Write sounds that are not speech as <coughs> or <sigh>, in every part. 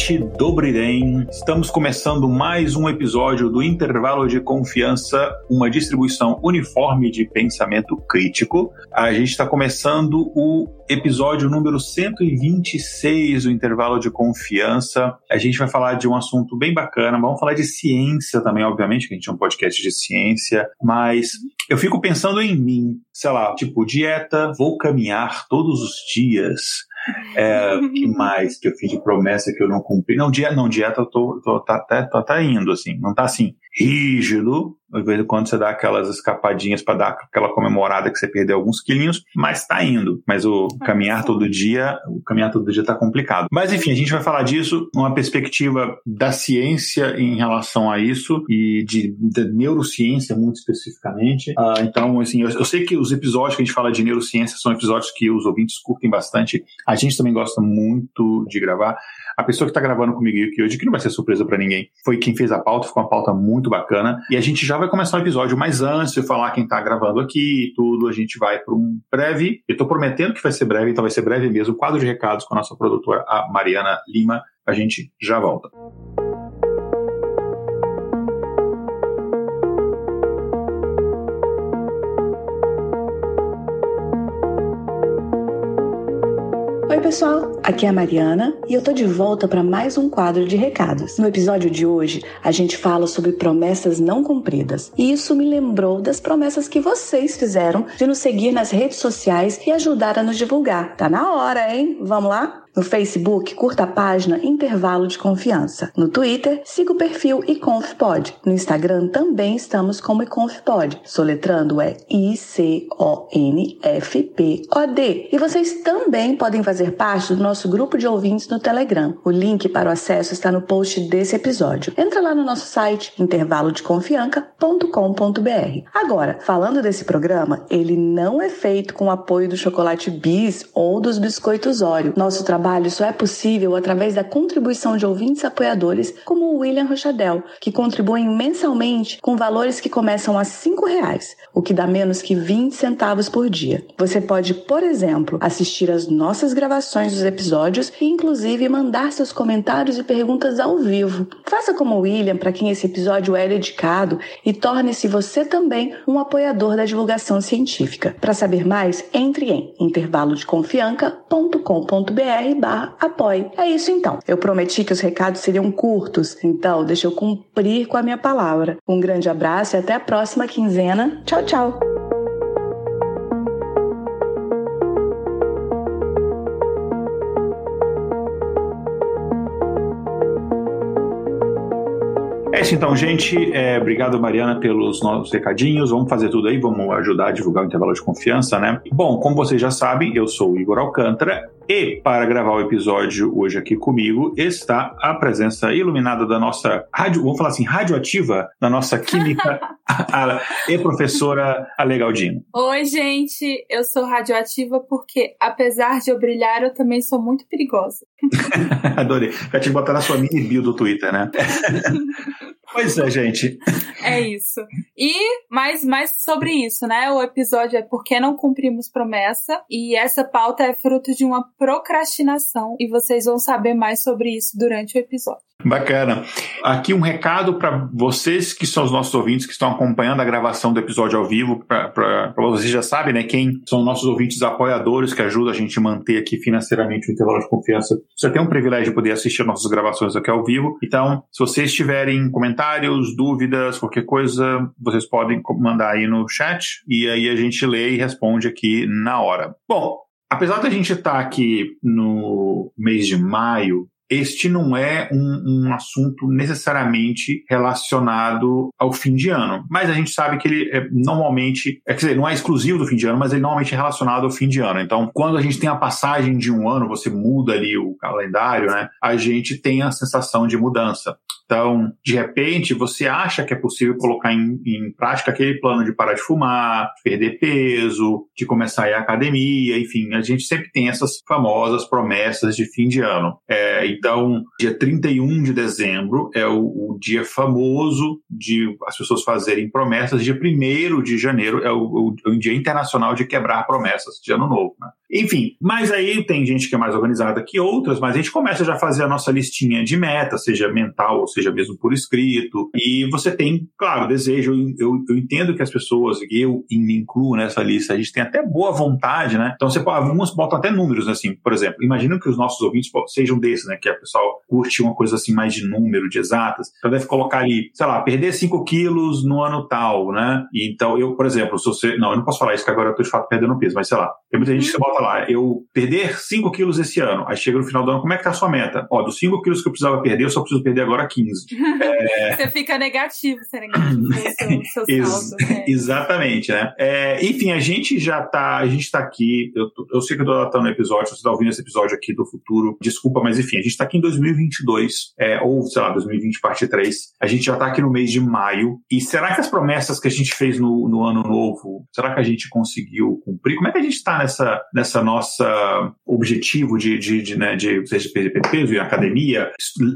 Ouvinte do Brirem, estamos começando mais um episódio do Intervalo de Confiança, uma distribuição uniforme de pensamento crítico. A gente está começando o episódio número 126 do Intervalo de Confiança. A gente vai falar de um assunto bem bacana, vamos falar de ciência também, obviamente, que a gente é um podcast de ciência, mas eu fico pensando em mim, sei lá, tipo, dieta, vou caminhar todos os dias é, <laughs> que mais que eu fiz de promessa que eu não cumpri? Não, dieta, não, dieta eu tô, tô, tá, até, tô até indo, assim. Não tá assim, rígido, de vez em quando você dá aquelas escapadinhas para dar aquela comemorada que você perdeu alguns quilinhos, mas tá indo. Mas o caminhar todo dia, o caminhar todo dia tá complicado. Mas enfim, a gente vai falar disso numa perspectiva da ciência em relação a isso e de, de neurociência muito especificamente. Uh, então, assim, eu, eu, sei que os episódios que a gente fala de neurociência são episódios que os ouvintes curtem bastante. A gente também gosta muito de gravar. A pessoa que está gravando comigo aqui hoje, que não vai ser surpresa para ninguém, foi quem fez a pauta, ficou uma pauta muito bacana. E a gente já vai começar o episódio, mas antes de falar quem está gravando aqui e tudo, a gente vai para um breve, eu estou prometendo que vai ser breve, então vai ser breve mesmo, quadro de recados com a nossa produtora, a Mariana Lima. A gente já volta. Oi, pessoal, aqui é a Mariana e eu tô de volta para mais um quadro de recados. No episódio de hoje, a gente fala sobre promessas não cumpridas. E isso me lembrou das promessas que vocês fizeram de nos seguir nas redes sociais e ajudar a nos divulgar. Tá na hora, hein? Vamos lá? No Facebook, curta a página Intervalo de Confiança. No Twitter, siga o perfil iConfPod. No Instagram também estamos como iConfPod. Soletrando é I-C-O-N-F-P-O-D. E vocês também podem fazer parte do nosso grupo de ouvintes no Telegram. O link para o acesso está no post desse episódio. Entra lá no nosso site intervalodeconfianca.com.br. Agora, falando desse programa, ele não é feito com o apoio do chocolate Bis ou dos biscoitos Oreo. Nosso trabalho trabalho só é possível através da contribuição de ouvintes apoiadores como o William Rochadel, que contribuem mensalmente com valores que começam a R$ reais, o que dá menos que 20 centavos por dia. Você pode, por exemplo, assistir às nossas gravações dos episódios e inclusive mandar seus comentários e perguntas ao vivo. Faça como o William, para quem esse episódio é dedicado, e torne-se você também um apoiador da divulgação científica. Para saber mais, entre em intervalodeconfianca.com.br barra apoie. É isso então. Eu prometi que os recados seriam curtos, então deixa eu cumprir com a minha palavra. Um grande abraço e até a próxima quinzena. Tchau, tchau! É isso então, gente. É, obrigado, Mariana, pelos nossos recadinhos. Vamos fazer tudo aí, vamos ajudar a divulgar o intervalo de confiança, né? Bom, como vocês já sabem, eu sou o Igor Alcântara e para gravar o episódio hoje aqui comigo está a presença iluminada da nossa rádio, vamos falar assim, radioativa, da nossa química <laughs> a, e professora Ale Galdino. Oi, gente, eu sou radioativa porque, apesar de eu brilhar, eu também sou muito perigosa. <laughs> Adorei. Já te botar na sua mini bio do Twitter, né? <laughs> Pois é, gente. <laughs> É isso. E mais, mais sobre isso, né? O episódio é Por que não cumprimos promessa? E essa pauta é fruto de uma procrastinação. E vocês vão saber mais sobre isso durante o episódio. Bacana. Aqui um recado para vocês que são os nossos ouvintes que estão acompanhando a gravação do episódio ao vivo. Para vocês já sabem, né? Quem são nossos ouvintes apoiadores que ajudam a gente a manter aqui financeiramente o intervalo de confiança. Você tem um privilégio de poder assistir nossas gravações aqui ao vivo. Então, se vocês tiverem comentários, dúvidas, qualquer coisa, vocês podem mandar aí no chat e aí a gente lê e responde aqui na hora. Bom, apesar da gente estar tá aqui no mês de maio este não é um, um assunto necessariamente relacionado ao fim de ano. Mas a gente sabe que ele é, normalmente, é, quer dizer, não é exclusivo do fim de ano, mas ele normalmente é relacionado ao fim de ano. Então, quando a gente tem a passagem de um ano, você muda ali o calendário, né? A gente tem a sensação de mudança. Então, de repente, você acha que é possível colocar em, em, prática aquele plano de parar de fumar, perder peso, de começar a ir à academia, enfim, a gente sempre tem essas famosas promessas de fim de ano. É, então, dia 31 de dezembro é o, o, dia famoso de as pessoas fazerem promessas. Dia 1 de janeiro é o, o, o dia internacional de quebrar promessas de ano novo. Né? Enfim, mas aí tem gente que é mais organizada que outras, mas a gente começa já a fazer a nossa listinha de metas, seja mental ou seja mesmo por escrito. E você tem, claro, desejo. Eu, eu entendo que as pessoas, eu me incluo nessa lista, a gente tem até boa vontade, né? Então você algumas botam até números, assim, por exemplo. Imagina que os nossos ouvintes sejam desses, né? Que a pessoa curte uma coisa assim mais de número, de exatas. Então deve colocar ali, sei lá, perder 5 quilos no ano tal, né? E então eu, por exemplo, se você. Não, eu não posso falar isso, que agora eu tô de fato perdendo peso, mas sei lá. Tem muita gente que bota lá, eu perder 5 quilos esse ano. Aí chega no final do ano, como é que tá a sua meta? Ó, dos 5 quilos que eu precisava perder, eu só preciso perder agora 15. <laughs> É... Você fica negativo, você é negativo seu, <laughs> seu saldo. Né? Exatamente, né? É, enfim, a gente já tá, a gente tá aqui, eu, eu sei que eu tô adaptando o episódio, você tá ouvindo esse episódio aqui do futuro, desculpa, mas enfim, a gente tá aqui em 2022, é, ou sei lá, 2020 parte 3, a gente já tá aqui no mês de maio, e será que as promessas que a gente fez no, no ano novo, será que a gente conseguiu cumprir? Como é que a gente tá nessa, nessa nossa objetivo de, de, de, né, de seja perder peso em academia,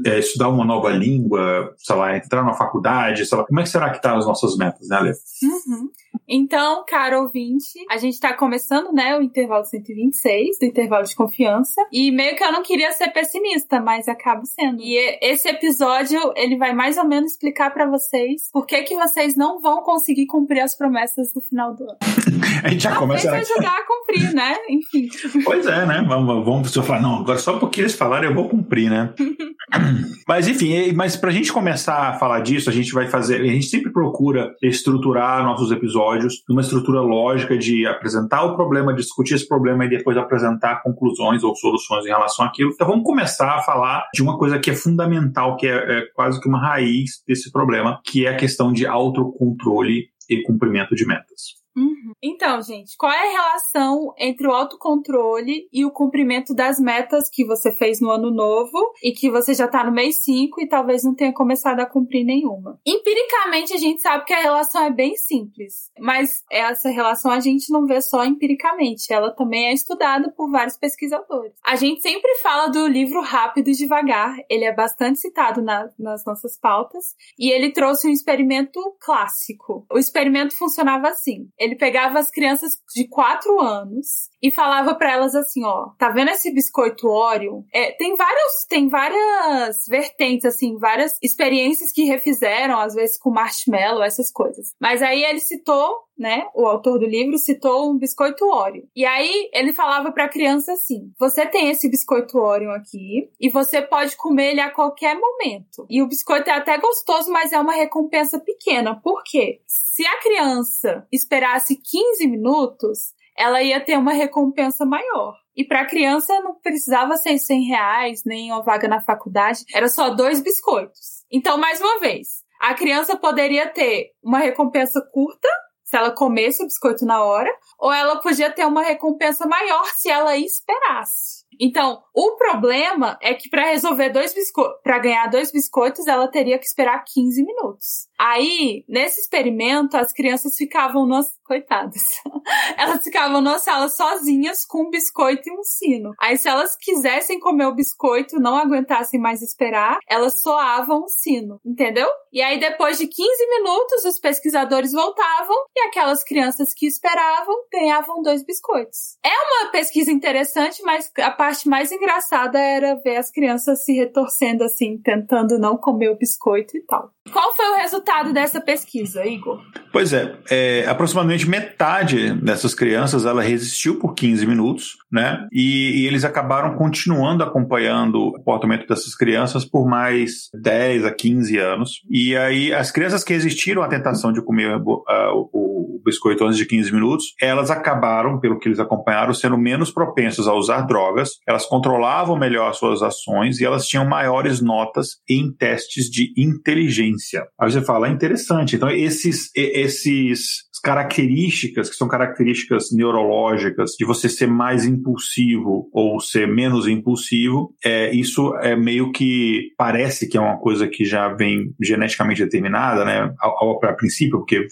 é, estudar uma nova língua, sei lá, entrar na faculdade, sei lá, como é que será que tá as nossas metas, né, Ale? Uhum. Então, caro ouvinte, a gente tá começando, né, o intervalo 126, do intervalo de confiança, e meio que eu não queria ser pessimista, mas acabo sendo. E esse episódio, ele vai mais ou menos explicar para vocês por que que vocês não vão conseguir cumprir as promessas do final do ano. <laughs> a gente já começa a ajudar a cumprir, né? Enfim. Pois é, né? Vamos, vamos falar, não, agora só porque eles falaram eu vou cumprir, né? <laughs> mas enfim, mas pra gente começar a falar disso, a gente vai fazer, a gente sempre procura estruturar nossos episódios numa estrutura lógica de apresentar o problema, discutir esse problema e depois apresentar conclusões ou soluções em relação àquilo. Então vamos começar a falar de uma coisa que é fundamental, que é, é quase que uma raiz desse problema, que é a questão de autocontrole e cumprimento de metas. Uhum. Então, gente, qual é a relação entre o autocontrole e o cumprimento das metas que você fez no ano novo e que você já tá no mês 5 e talvez não tenha começado a cumprir nenhuma? Empiricamente, a gente sabe que a relação é bem simples, mas essa relação a gente não vê só empiricamente, ela também é estudada por vários pesquisadores. A gente sempre fala do livro Rápido e Devagar, ele é bastante citado na, nas nossas pautas e ele trouxe um experimento clássico. O experimento funcionava assim ele pegava as crianças de 4 anos e falava para elas assim, ó, tá vendo esse biscoito Oreo? É, tem vários, tem várias vertentes assim, várias experiências que refizeram, às vezes com marshmallow, essas coisas. Mas aí ele citou né, o autor do livro citou um biscoito Oreo. E aí ele falava para a criança assim: "Você tem esse biscoito Oreo aqui e você pode comer ele a qualquer momento. E o biscoito é até gostoso, mas é uma recompensa pequena. Por quê? Se a criança esperasse 15 minutos, ela ia ter uma recompensa maior. E para a criança não precisava ser 100 reais, nem uma vaga na faculdade, era só dois biscoitos. Então, mais uma vez, a criança poderia ter uma recompensa curta, se ela comesse o biscoito na hora, ou ela podia ter uma recompensa maior se ela esperasse. Então, o problema é que para resolver dois biscoitos, para ganhar dois biscoitos, ela teria que esperar 15 minutos. Aí, nesse experimento, as crianças ficavam nas coitadas. <laughs> elas ficavam na sala sozinhas com um biscoito e um sino. Aí, se elas quisessem comer o biscoito, não aguentassem mais esperar, elas soavam o sino, entendeu? E aí, depois de 15 minutos, os pesquisadores voltavam e aquelas crianças que esperavam ganhavam dois biscoitos. É uma pesquisa interessante, mas a parte mais engraçada era ver as crianças se retorcendo assim, tentando não comer o biscoito e tal. Qual foi o resultado dessa pesquisa, Igor? Pois é, é aproximadamente metade dessas crianças ela resistiu por 15 minutos, né? E, e, eles acabaram continuando acompanhando o comportamento dessas crianças por mais 10 a 15 anos. E aí as crianças que resistiram à tentação de comer uh, o biscoito antes de 15 minutos, elas acabaram, pelo que eles acompanharam, sendo menos propensas a usar drogas, elas controlavam melhor suas ações e elas tinham maiores notas em testes de inteligência. Aí você fala, é interessante. Então, esses, esses características, que são características neurológicas, de você ser mais impulsivo ou ser menos impulsivo, é, isso é meio que parece que é uma coisa que já vem geneticamente determinada, né, a, a princípio, porque,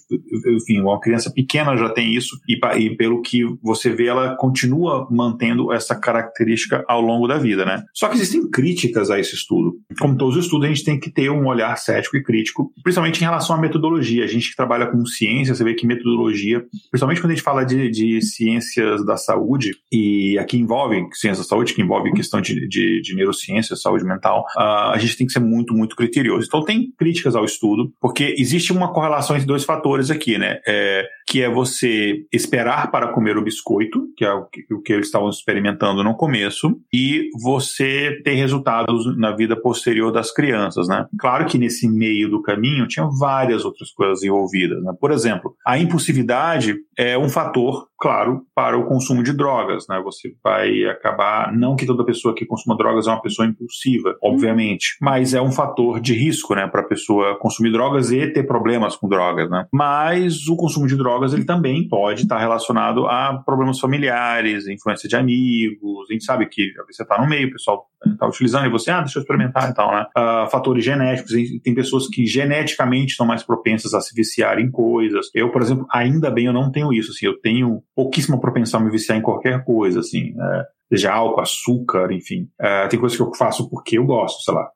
enfim, uma criança pequena já tem isso, e, e, pelo que você vê, ela continua mantendo essa característica ao longo da vida, né. Só que existem críticas a esse estudo. Como todos os estudos, a gente tem que ter um olhar cético e crítico, principalmente em relação à metodologia. A gente que trabalha com ciência, você vê que metodologia, principalmente quando a gente fala de, de ciências da saúde, e aqui envolve ciência da saúde, que envolve questão de, de, de neurociência, saúde mental, uh, a gente tem que ser muito, muito criterioso. Então tem críticas ao estudo, porque existe uma correlação entre dois fatores aqui, né? É, que é você esperar para comer o biscoito, que é o que, o que eles estavam experimentando no começo, e você ter resultados na vida posterior das crianças, né? Claro que nesse meio do caminho tinha várias outras coisas envolvidas, né? Por exemplo, a impulsividade é um fator, claro, para o consumo de drogas, né? Você vai acabar, não que toda pessoa que consuma drogas é uma pessoa impulsiva, obviamente, mas é um fator de risco, né, para a pessoa consumir drogas e ter problemas com drogas, né? Mas o consumo de drogas ele também pode estar relacionado a problemas familiares, influência de amigos. A gente sabe que você está no meio, o pessoal está utilizando e você, ah, deixa eu experimentar e tal, né? Uh, fatores genéticos, tem pessoas que geneticamente são mais propensas a se viciar em coisas. Eu, por exemplo, ainda bem eu não tenho isso, assim, eu tenho pouquíssima propensão a me viciar em qualquer coisa, assim. Né? seja álcool, açúcar, enfim. Uh, tem coisas que eu faço porque eu gosto, sei lá.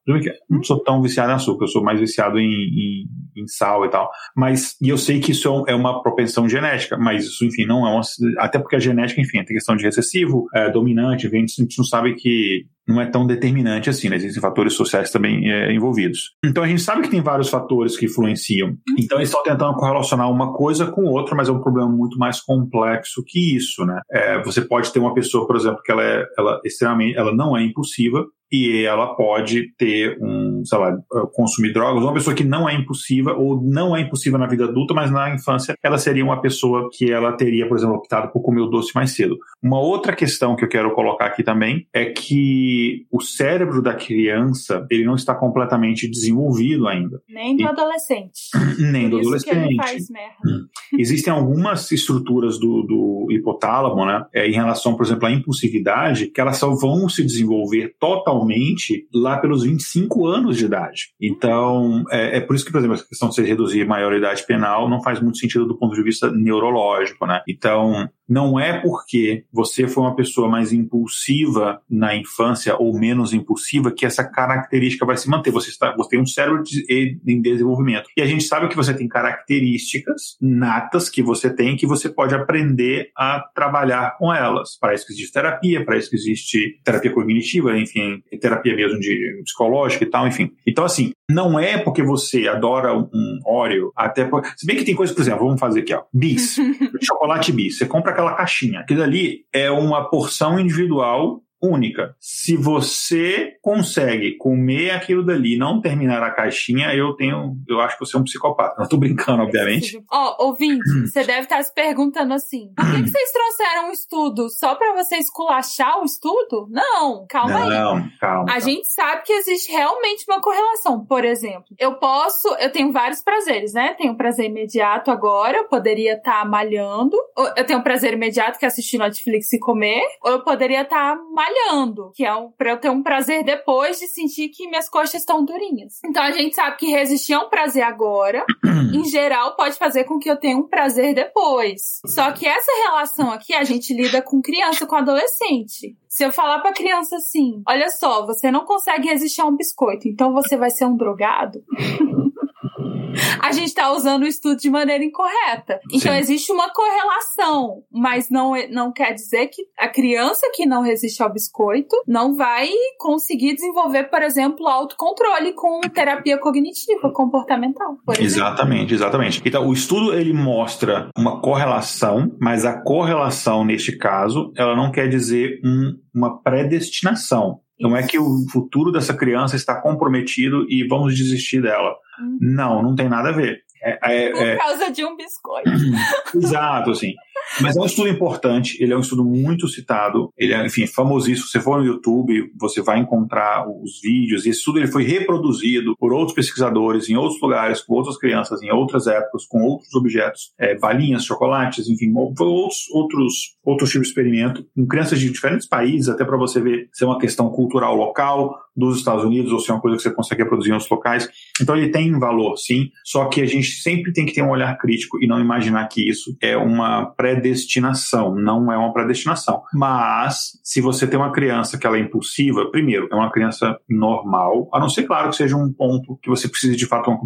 Não sou tão viciado em açúcar, eu sou mais viciado em, em, em sal e tal. Mas, e eu sei que isso é, é uma propensão genética, mas isso, enfim, não é uma. Até porque a genética, enfim, tem questão de recessivo, é, dominante, a gente não sabe que não é tão determinante assim, né? Existem fatores sociais também é, envolvidos. Então a gente sabe que tem vários fatores que influenciam. Então eles estão tentando correlacionar uma coisa com outra, mas é um problema muito mais complexo que isso, né? É, você pode ter uma pessoa, por exemplo, que ela é ela, extremamente, ela não é impulsiva, e ela pode ter um, sei lá, consumir drogas, uma pessoa que não é impulsiva ou não é impulsiva na vida adulta, mas na infância ela seria uma pessoa que ela teria, por exemplo, optado por comer o doce mais cedo. Uma outra questão que eu quero colocar aqui também é que o cérebro da criança, ele não está completamente desenvolvido ainda. Nem do e... adolescente. <clears throat> Nem do adolescente. <clears throat> Existem algumas estruturas do, do hipotálamo, né, é, em relação, por exemplo, à impulsividade, que elas só vão se desenvolver totalmente lá pelos 25 anos de idade. Então, é, é, por isso que, por exemplo, a questão de você reduzir maioridade penal não faz muito sentido do ponto de vista neurológico, né? Então, não é porque você foi uma pessoa mais impulsiva na infância ou menos impulsiva que essa característica vai se manter. Você, está, você tem um cérebro de, em desenvolvimento. E a gente sabe que você tem características natas que você tem que você pode aprender a trabalhar com elas. Para isso que existe terapia, para isso que existe terapia cognitiva, enfim, terapia mesmo de psicológica e tal, enfim. Então, assim, não é porque você adora um Oreo, até por... se bem que tem coisas, por exemplo, vamos fazer aqui, ó, bis, <laughs> chocolate bis. Você compra aquela caixinha. Aquilo ali é uma porção individual única. Se você consegue comer aquilo dali e não terminar a caixinha, eu tenho, eu acho que você é um psicopata. Não tô brincando, obviamente. Ó, oh, ouvinte, <clears throat> você deve estar se perguntando assim: por que, que vocês trouxeram um estudo só para você esculachar o estudo? Não, calma não, aí. Não, calma. A gente sabe que existe realmente uma correlação. Por exemplo, eu posso, eu tenho vários prazeres, né? Tenho prazer imediato agora, eu poderia estar tá malhando. Eu tenho um prazer imediato que é assistir Netflix e comer, ou eu poderia estar tá malhando, que é um, pra eu ter um prazer depois de sentir que minhas coxas estão durinhas. Então a gente sabe que resistir a um prazer agora, <clears throat> em geral, pode fazer com que eu tenha um prazer depois. Só que essa relação aqui a gente lida com criança, com adolescente. Se eu falar pra criança assim, olha só, você não consegue resistir a um biscoito, então você vai ser um drogado. <laughs> a gente está usando o estudo de maneira incorreta. Então Sim. existe uma correlação, mas não, é, não quer dizer que a criança que não resiste ao biscoito não vai conseguir desenvolver, por exemplo, autocontrole com terapia cognitiva, comportamental. Exatamente, exatamente. Então o estudo ele mostra uma correlação, mas a correlação neste caso, ela não quer dizer um, uma predestinação. Não é que o futuro dessa criança está comprometido e vamos desistir dela. Não, não tem nada a ver. É, é, Por é. causa de um biscoito. Exato, assim. Mas é um estudo importante, ele é um estudo muito citado, ele é, enfim, famosíssimo. Se você for no YouTube, você vai encontrar os vídeos. Esse estudo ele foi reproduzido por outros pesquisadores em outros lugares, com outras crianças, em outras épocas, com outros objetos, é, balinhas, chocolates, enfim, outros, outros, outros tipos de experimento, com crianças de diferentes países, até para você ver se é uma questão cultural local dos Estados Unidos ou se é uma coisa que você consegue reproduzir em outros locais. Então ele tem valor, sim, só que a gente sempre tem que ter um olhar crítico e não imaginar que isso é uma predestinação, não é uma predestinação. Mas se você tem uma criança que ela é impulsiva, primeiro, é uma criança normal, a não ser claro que seja um ponto que você precise de fato um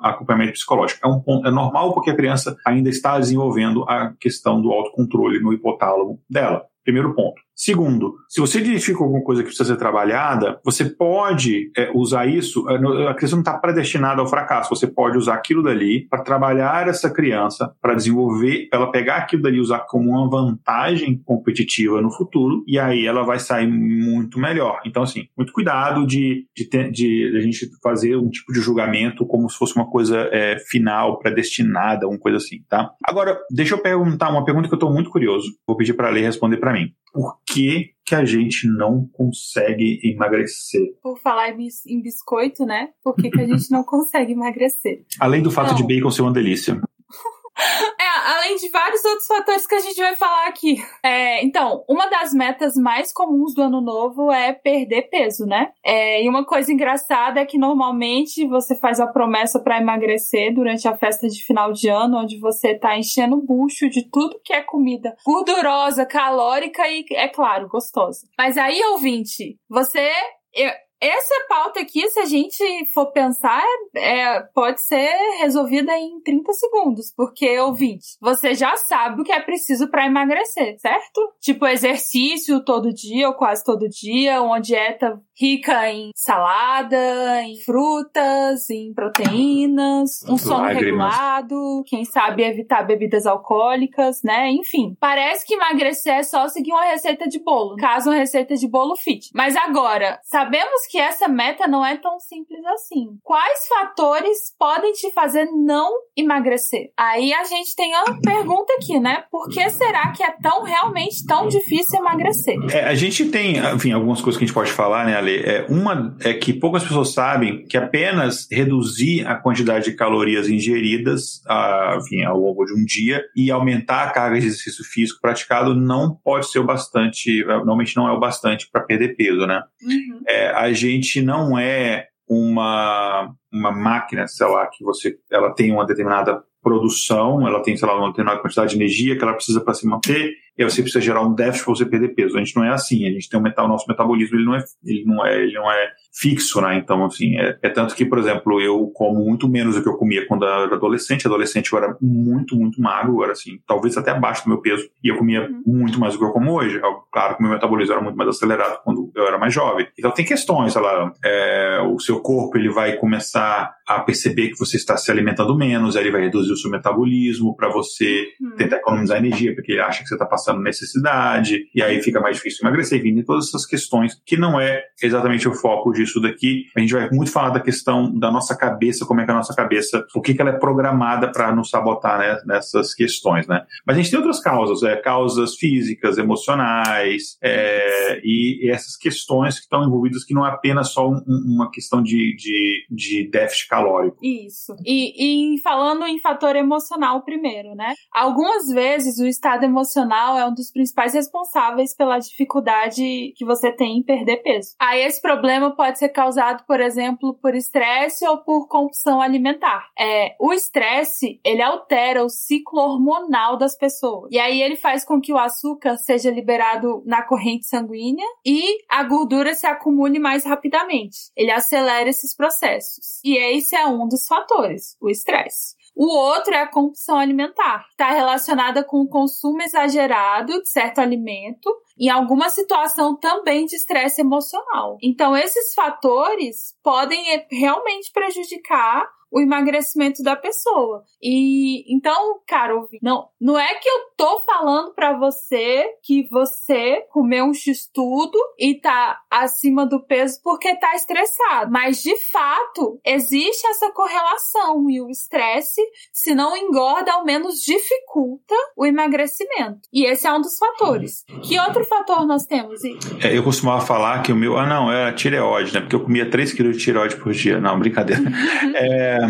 acompanhamento psicológico. É um ponto, é normal porque a criança ainda está desenvolvendo a questão do autocontrole no hipotálamo dela. Primeiro ponto. Segundo, se você identifica alguma coisa que precisa ser trabalhada, você pode é, usar isso. É, a criança não está predestinada ao fracasso. Você pode usar aquilo dali para trabalhar essa criança, para desenvolver, ela pegar aquilo dali e usar como uma vantagem competitiva no futuro, e aí ela vai sair muito melhor. Então, assim, muito cuidado de, de, de, de a gente fazer um tipo de julgamento como se fosse uma coisa é, final, predestinada, uma coisa assim, tá? Agora, deixa eu perguntar uma pergunta que eu estou muito curioso. Vou pedir para a responder para mim por que, que a gente não consegue emagrecer? Por falar em biscoito, né? Por que, que a gente não <laughs> consegue emagrecer? Além do fato de bacon ser uma delícia. <laughs> Além de vários outros fatores que a gente vai falar aqui. É, então, uma das metas mais comuns do ano novo é perder peso, né? É, e uma coisa engraçada é que normalmente você faz a promessa para emagrecer durante a festa de final de ano, onde você tá enchendo o bucho de tudo que é comida gordurosa, calórica e, é claro, gostosa. Mas aí, ouvinte, você. Eu, essa pauta aqui, se a gente for pensar, é, pode ser resolvida em 30 segundos, porque, ouvinte, você já sabe o que é preciso para emagrecer, certo? Tipo, exercício todo dia ou quase todo dia, uma dieta rica em salada, em frutas, em proteínas, um sono regulado, quem sabe evitar bebidas alcoólicas, né? Enfim, parece que emagrecer é só seguir uma receita de bolo, caso uma receita de bolo fit. Mas agora, sabemos que essa meta não é tão simples assim. Quais fatores podem te fazer não emagrecer? Aí a gente tem uma pergunta aqui, né? Por que será que é tão realmente tão difícil emagrecer? É, a gente tem, enfim, algumas coisas que a gente pode falar, né? É, uma é que poucas pessoas sabem que apenas reduzir a quantidade de calorias ingeridas a, enfim, ao longo de um dia e aumentar a carga de exercício físico praticado não pode ser o bastante, normalmente não é o bastante para perder peso, né? Uhum. É, a gente não é uma, uma máquina, sei lá, que você, ela tem uma determinada produção, ela tem, sei lá, uma determinada quantidade de energia que ela precisa para se manter, e aí você precisa gerar um déficit para você perder peso. A gente não é assim, a gente tem um metal, nosso metabolismo ele não é, ele não é, ele não é fixo, né? Então, assim, é, é, tanto que, por exemplo, eu como muito menos do que eu comia quando eu era adolescente. Adolescente eu era muito, muito magro, eu era assim, talvez até abaixo do meu peso, e eu comia uhum. muito mais do que eu como hoje. Claro que o meu metabolismo era muito mais acelerado quando eu era mais jovem. Então tem questões, sei lá, é, o seu corpo ele vai começar a perceber que você está se alimentando menos, aí ele vai reduzir o seu metabolismo para você uhum. tentar economizar energia, porque ele acha que você está passando necessidade, e aí fica mais difícil emagrecer, enfim, todas essas questões que não é exatamente o foco disso daqui. A gente vai muito falar da questão da nossa cabeça, como é que a nossa cabeça, o que, que ela é programada para nos sabotar né, nessas questões, né? Mas a gente tem outras causas, é, causas físicas, emocionais, é, e, e, essas questões que estão envolvidas que não é apenas só um, uma questão de, de, de déficit calórico. Isso. E, e falando em fator emocional primeiro, né? Algumas vezes o estado emocional é um dos principais responsáveis pela dificuldade que você tem em perder peso. Aí esse problema pode ser causado, por exemplo, por estresse ou por compulsão alimentar. É, o estresse, ele altera o ciclo hormonal das pessoas. E aí ele faz com que o açúcar seja liberado na corrente sanguínea e a gordura se acumule mais rapidamente. Ele acelera esses processos. E esse é um dos fatores, o estresse. O outro é a compulsão alimentar, está relacionada com o consumo exagerado de certo alimento em alguma situação também de estresse emocional. Então, esses fatores podem realmente prejudicar o emagrecimento da pessoa. E então, cara, não, não é que eu tô falando para você que você comeu um x-tudo e tá acima do peso porque tá estressado, mas de fato existe essa correlação e o estresse, se não engorda, ao menos dificulta o emagrecimento. E esse é um dos fatores. Que outro fator nós temos? É, eu costumava falar que o meu, ah não, era tireoide, né? Porque eu comia 3 quilos de tireoide por dia. Não, brincadeira. <laughs> é,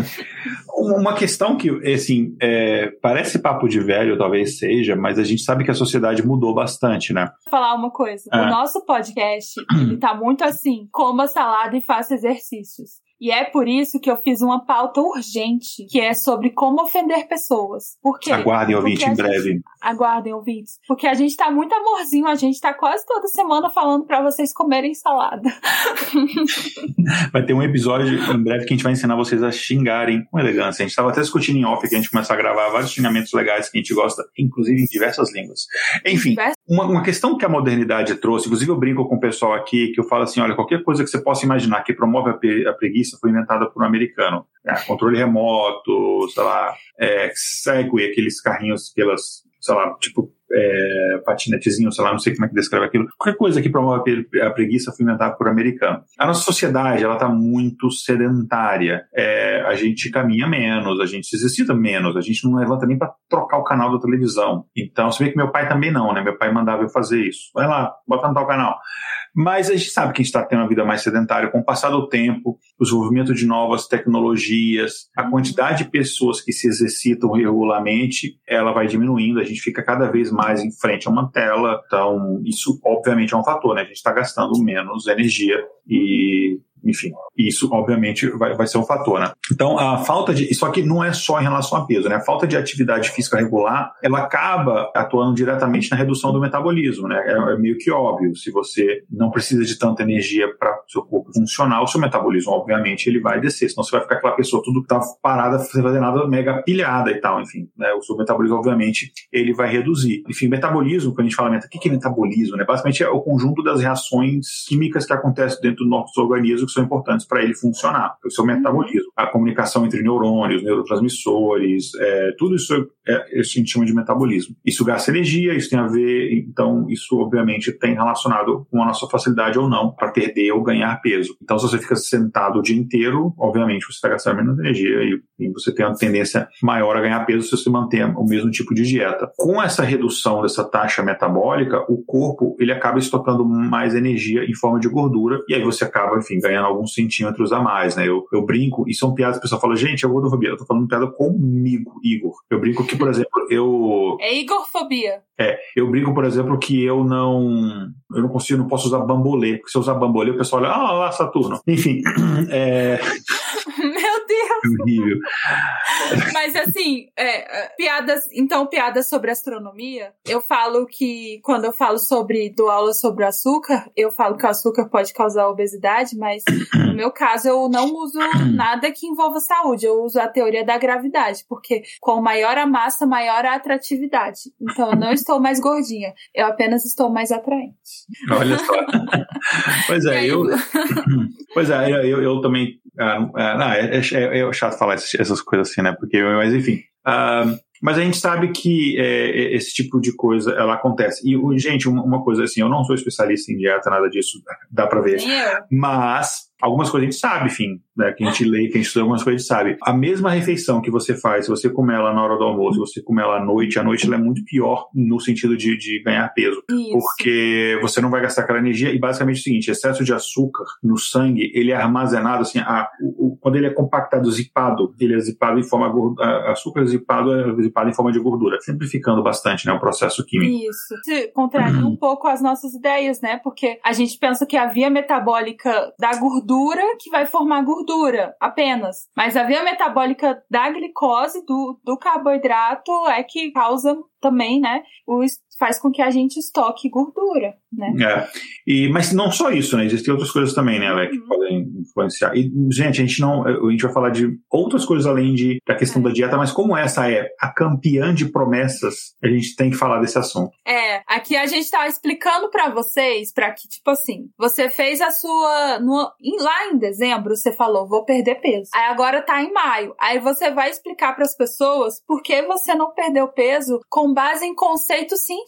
uma questão que, assim, é, parece papo de velho, talvez seja, mas a gente sabe que a sociedade mudou bastante, né? Vou falar uma coisa. É. O nosso podcast, ele tá muito assim, coma salada e faça exercícios. E é por isso que eu fiz uma pauta urgente, que é sobre como ofender pessoas. Por quê? Aguardem, ouvinte, em breve. Aguardem, ouvintes. Porque a gente tá muito amorzinho, a gente tá quase toda semana falando para vocês comerem salada. <laughs> vai ter um episódio em breve que a gente vai ensinar vocês a xingarem com elegância. A gente tava até discutindo em off que a gente começa a gravar vários xingamentos legais que a gente gosta, inclusive em diversas línguas. Enfim, uma, uma questão que a modernidade trouxe, inclusive eu brinco com o pessoal aqui, que eu falo assim, olha, qualquer coisa que você possa imaginar que promove a, preguiça foi inventada por um americano. É, controle remoto, sei lá, é, aqueles carrinhos, aquelas, sei lá, tipo é, patinetezinho, sei lá, não sei como é que descreve aquilo. Qualquer coisa que promove a preguiça foi inventada por americano. A nossa sociedade, ela está muito sedentária. É, a gente caminha menos, a gente se exercita menos, a gente não levanta nem para trocar o canal da televisão. Então, você vê que meu pai também não, né? Meu pai mandava eu fazer isso. Vai lá, bota no tal canal. Mas a gente sabe que a gente está tendo uma vida mais sedentária com o passar do tempo, o desenvolvimento de novas tecnologias, a quantidade de pessoas que se exercitam regularmente, ela vai diminuindo, a gente fica cada vez mais em frente a uma tela, então isso obviamente é um fator, né? A gente está gastando menos energia e enfim, isso obviamente vai, vai ser um fator, né? Então, a falta de. Isso aqui não é só em relação a peso, né? A falta de atividade física regular, ela acaba atuando diretamente na redução do metabolismo, né? É, é meio que óbvio. Se você não precisa de tanta energia para seu corpo funcionar, o seu metabolismo, obviamente, ele vai descer. Senão você vai ficar aquela pessoa tudo que tá parada, sem fazer nada, mega pilhada e tal, enfim. Né? O seu metabolismo, obviamente, ele vai reduzir. Enfim, metabolismo, quando a gente fala, o que é metabolismo? Né? Basicamente é o conjunto das reações químicas que acontecem dentro do nosso organismo são importantes para ele funcionar, o seu metabolismo, a comunicação entre neurônios, neurotransmissores, é, tudo isso é, isso a gente de metabolismo. Isso gasta energia, isso tem a ver, então isso obviamente tem relacionado com a nossa facilidade ou não para perder ou ganhar peso. Então se você fica sentado o dia inteiro, obviamente você está gastando menos energia e, e você tem uma tendência maior a ganhar peso se você manter o mesmo tipo de dieta. Com essa redução dessa taxa metabólica, o corpo ele acaba estocando mais energia em forma de gordura e aí você acaba, enfim, ganhando alguns centímetros a mais, né? Eu, eu brinco, e são piadas, o pessoal fala, gente, é gordofobia. Eu tô falando piada comigo, Igor. Eu brinco que, por exemplo, eu. É Igorfobia. É, eu brinco, por exemplo, que eu não. Eu não consigo, não posso usar bambolê, porque se eu usar bambolê, o pessoal olha, ah lá, Saturno. Enfim. <clears throat> É... <laughs> Meu Deus! Horrível. Mas assim, é, é, piadas, então piadas sobre astronomia, eu falo que quando eu falo sobre dou aula sobre o açúcar, eu falo que o açúcar pode causar obesidade, mas no meu caso eu não uso nada que envolva saúde, eu uso a teoria da gravidade, porque com maior a massa, maior a atratividade. Então eu não estou mais gordinha, eu apenas estou mais atraente. Olha só. <laughs> pois é, eu. <laughs> pois é, eu, eu também. Ah, não, é, é, é, chato falar essas coisas assim, né? Porque, mas enfim. Uh, mas a gente sabe que é, esse tipo de coisa ela acontece. E, gente, uma, coisa assim, eu não sou especialista em dieta, nada disso, dá pra ver. Mas algumas coisas a gente sabe, enfim, né, que a gente lê, que a gente estuda algumas coisas a gente sabe. A mesma refeição que você faz, se você comer ela na hora do almoço, se você comer ela à noite, à noite ela é muito pior no sentido de, de ganhar peso. Isso. Porque você não vai gastar aquela energia e basicamente é o seguinte, excesso de açúcar no sangue, ele é armazenado, assim, a, o, quando ele é compactado, zipado, ele é zipado em forma, a, açúcar zipado é zipado em forma de gordura, simplificando bastante, né, o processo químico. Isso. Se contraria um pouco as nossas ideias, né, porque a gente pensa que a via metabólica da gordura gordura que vai formar gordura apenas. Mas a via metabólica da glicose, do, do carboidrato, é que causa também, né, o faz com que a gente estoque gordura, né? É. E, mas não só isso, né? Existem outras coisas também, né, Alec, que uhum. podem influenciar. E, gente, a gente não. A gente vai falar de outras coisas além de, da questão é. da dieta, mas como essa é a campeã de promessas, a gente tem que falar desse assunto. É, aqui a gente tá explicando para vocês, para que, tipo assim, você fez a sua. No, lá em dezembro, você falou, vou perder peso. Aí agora tá em maio. Aí você vai explicar para as pessoas por que você não perdeu peso com base em conceitos científicos.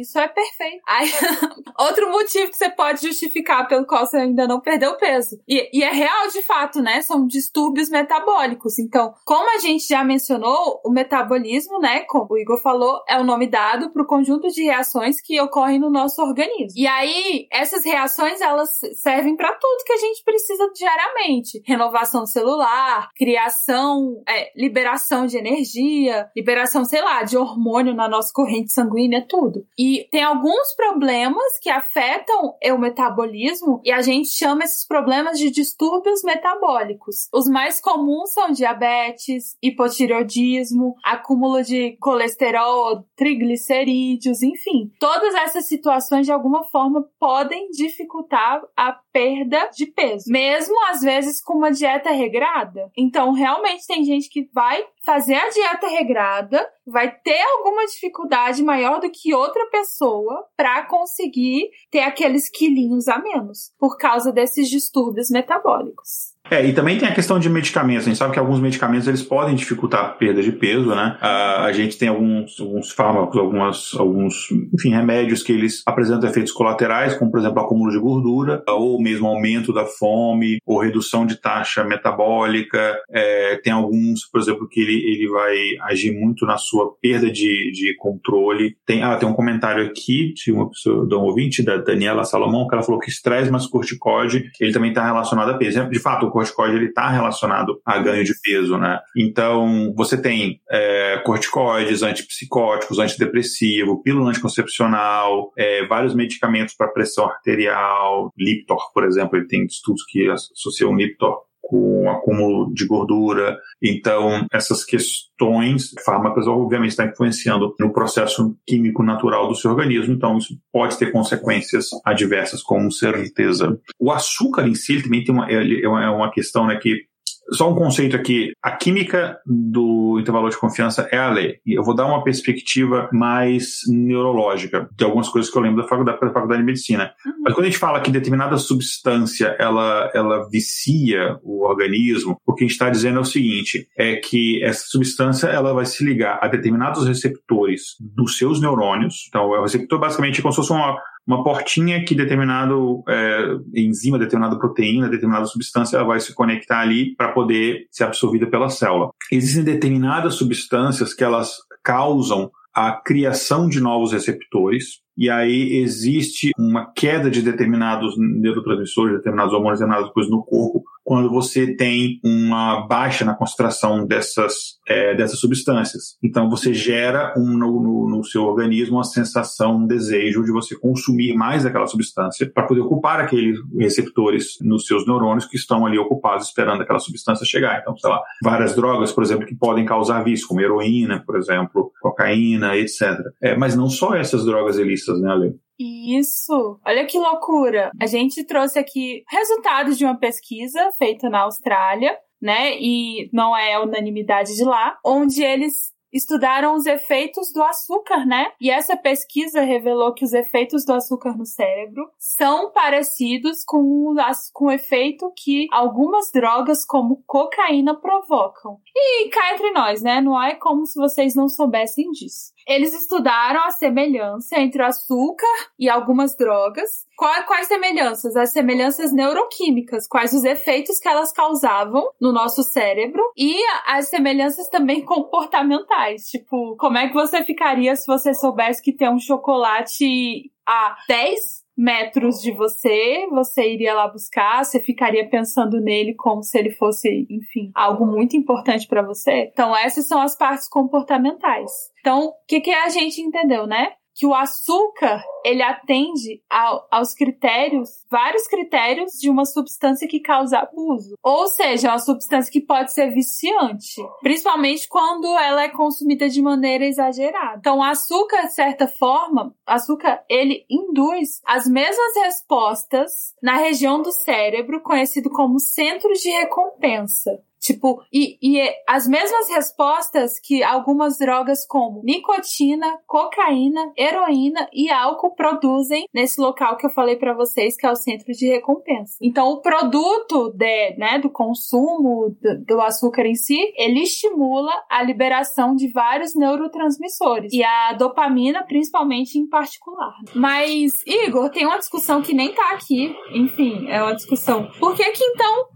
Isso é perfeito. Aí, <laughs> outro motivo que você pode justificar pelo qual você ainda não perdeu peso. E, e é real de fato, né? São distúrbios metabólicos. Então, como a gente já mencionou, o metabolismo, né, como o Igor falou, é o nome dado para o conjunto de reações que ocorrem no nosso organismo. E aí, essas reações, elas servem para tudo que a gente precisa diariamente. Renovação celular, criação, é, liberação de energia, liberação, sei lá, de hormônio na nossa corrente sanguínea, tudo. E tem alguns problemas que afetam o metabolismo e a gente chama esses problemas de distúrbios metabólicos. Os mais comuns são diabetes, hipotireoidismo, acúmulo de colesterol, triglicerídeos, enfim. Todas essas situações de alguma forma podem dificultar a perda de peso, mesmo às vezes com uma dieta regrada. Então, realmente tem gente que vai fazer a dieta regrada, vai ter alguma dificuldade maior do que outra pessoa para conseguir ter aqueles quilinhos a menos, por causa desses distúrbios metabólicos. É, e também tem a questão de medicamentos. A gente sabe que alguns medicamentos eles podem dificultar a perda de peso, né? A, a gente tem alguns, alguns fármacos, algumas, alguns, enfim, remédios que eles apresentam efeitos colaterais, como por exemplo acúmulo de gordura, ou mesmo aumento da fome, ou redução de taxa metabólica. É, tem alguns, por exemplo, que ele, ele vai agir muito na sua perda de, de controle. Tem, ah, tem um comentário aqui de uma pessoa, de um ouvinte, da Daniela Salomão, que ela falou que estresse mais corticóide, ele também está relacionado a peso. De fato, o corticóide ele está relacionado a ganho de peso, né? Então, você tem é, corticoides, antipsicóticos, antidepressivo, pílula anticoncepcional, é, vários medicamentos para pressão arterial, Liptor, por exemplo, ele tem estudos que associam Liptor com acúmulo de gordura. Então, essas questões, fármacos, obviamente, estão influenciando no processo químico natural do seu organismo. Então, isso pode ter consequências adversas, com certeza. O açúcar em si também tem uma, é, é uma questão né, que só um conceito aqui. A química do intervalo de confiança é a lei. E eu vou dar uma perspectiva mais neurológica de algumas coisas que eu lembro da faculdade, da faculdade de medicina. Uhum. Mas quando a gente fala que determinada substância ela, ela vicia o organismo, o que a gente está dizendo é o seguinte: é que essa substância ela vai se ligar a determinados receptores dos seus neurônios. Então, o receptor basicamente é como se fosse uma, uma portinha que determinado é, enzima, determinada proteína, determinada substância ela vai se conectar ali para poder ser absorvida pela célula. Existem determinadas substâncias que elas causam a criação de novos receptores, e aí existe uma queda de determinados neurotransmissores, determinados hormônios, determinadas coisas no corpo, quando você tem uma baixa na concentração dessas, é, dessas substâncias. Então você gera um, no, no, no, seu organismo uma sensação, um desejo de você consumir mais daquela substância para poder ocupar aqueles receptores nos seus neurônios que estão ali ocupados esperando aquela substância chegar. Então, sei lá, várias drogas, por exemplo, que podem causar vício, como heroína, por exemplo, cocaína, etc. É, mas não só essas drogas ilícitas, né, Ale? Isso! Olha que loucura! A gente trouxe aqui resultados de uma pesquisa feita na Austrália, né? E não é unanimidade de lá, onde eles estudaram os efeitos do açúcar, né? E essa pesquisa revelou que os efeitos do açúcar no cérebro são parecidos com o, com o efeito que algumas drogas, como cocaína, provocam. E cá entre nós, né? Não é como se vocês não soubessem disso. Eles estudaram a semelhança entre o açúcar e algumas drogas. Quais, semelhanças? As semelhanças neuroquímicas, quais os efeitos que elas causavam no nosso cérebro e as semelhanças também <laughs> comportamentais. Tipo, como é que você ficaria se você soubesse que tem um chocolate a 10 metros de você, você iria lá buscar, você ficaria pensando nele como se ele fosse, enfim, algo muito importante para você. Então, essas são as partes comportamentais. Então, o que, que a gente entendeu, né? Que o açúcar ele atende ao, aos critérios, vários critérios de uma substância que causa abuso. Ou seja, é uma substância que pode ser viciante, principalmente quando ela é consumida de maneira exagerada. Então, o açúcar, de certa forma, açúcar ele induz as mesmas respostas na região do cérebro conhecido como centros de recompensa. Tipo, e, e é as mesmas respostas que algumas drogas como nicotina, cocaína, heroína e álcool produzem nesse local que eu falei para vocês, que é o centro de recompensa. Então, o produto de, né, do consumo do, do açúcar em si, ele estimula a liberação de vários neurotransmissores e a dopamina, principalmente em particular. Mas, Igor, tem uma discussão que nem tá aqui. Enfim, é uma discussão. Por que que então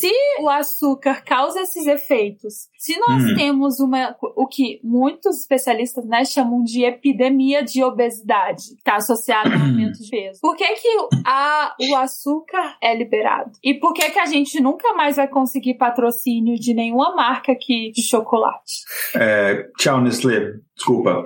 se o açúcar causa esses efeitos, se nós hum. temos uma o que muitos especialistas né, chamam de epidemia de obesidade, que está associada ao <clears throat> aumento de peso, por que, que a, o açúcar é liberado? E por que, que a gente nunca mais vai conseguir patrocínio de nenhuma marca aqui de chocolate? É, tchau, Nestlé. Desculpa.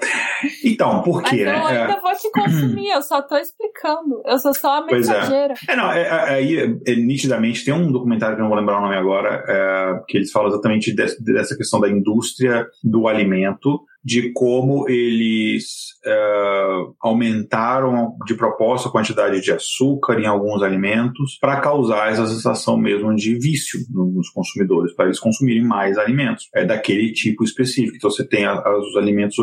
Então, por quê? Mas eu né? ainda é... vou te consumir, eu só tô explicando. Eu sou só uma mensageira. É. é. não, é, é, aí é, nitidamente tem um documentário que eu não vou lembrar o nome agora, é, que eles falam exatamente dessa, dessa questão da indústria do alimento de como eles uh, aumentaram de propósito a quantidade de açúcar em alguns alimentos para causar essa sensação mesmo de vício nos consumidores, para eles consumirem mais alimentos é daquele tipo específico. Então você tem a, os alimentos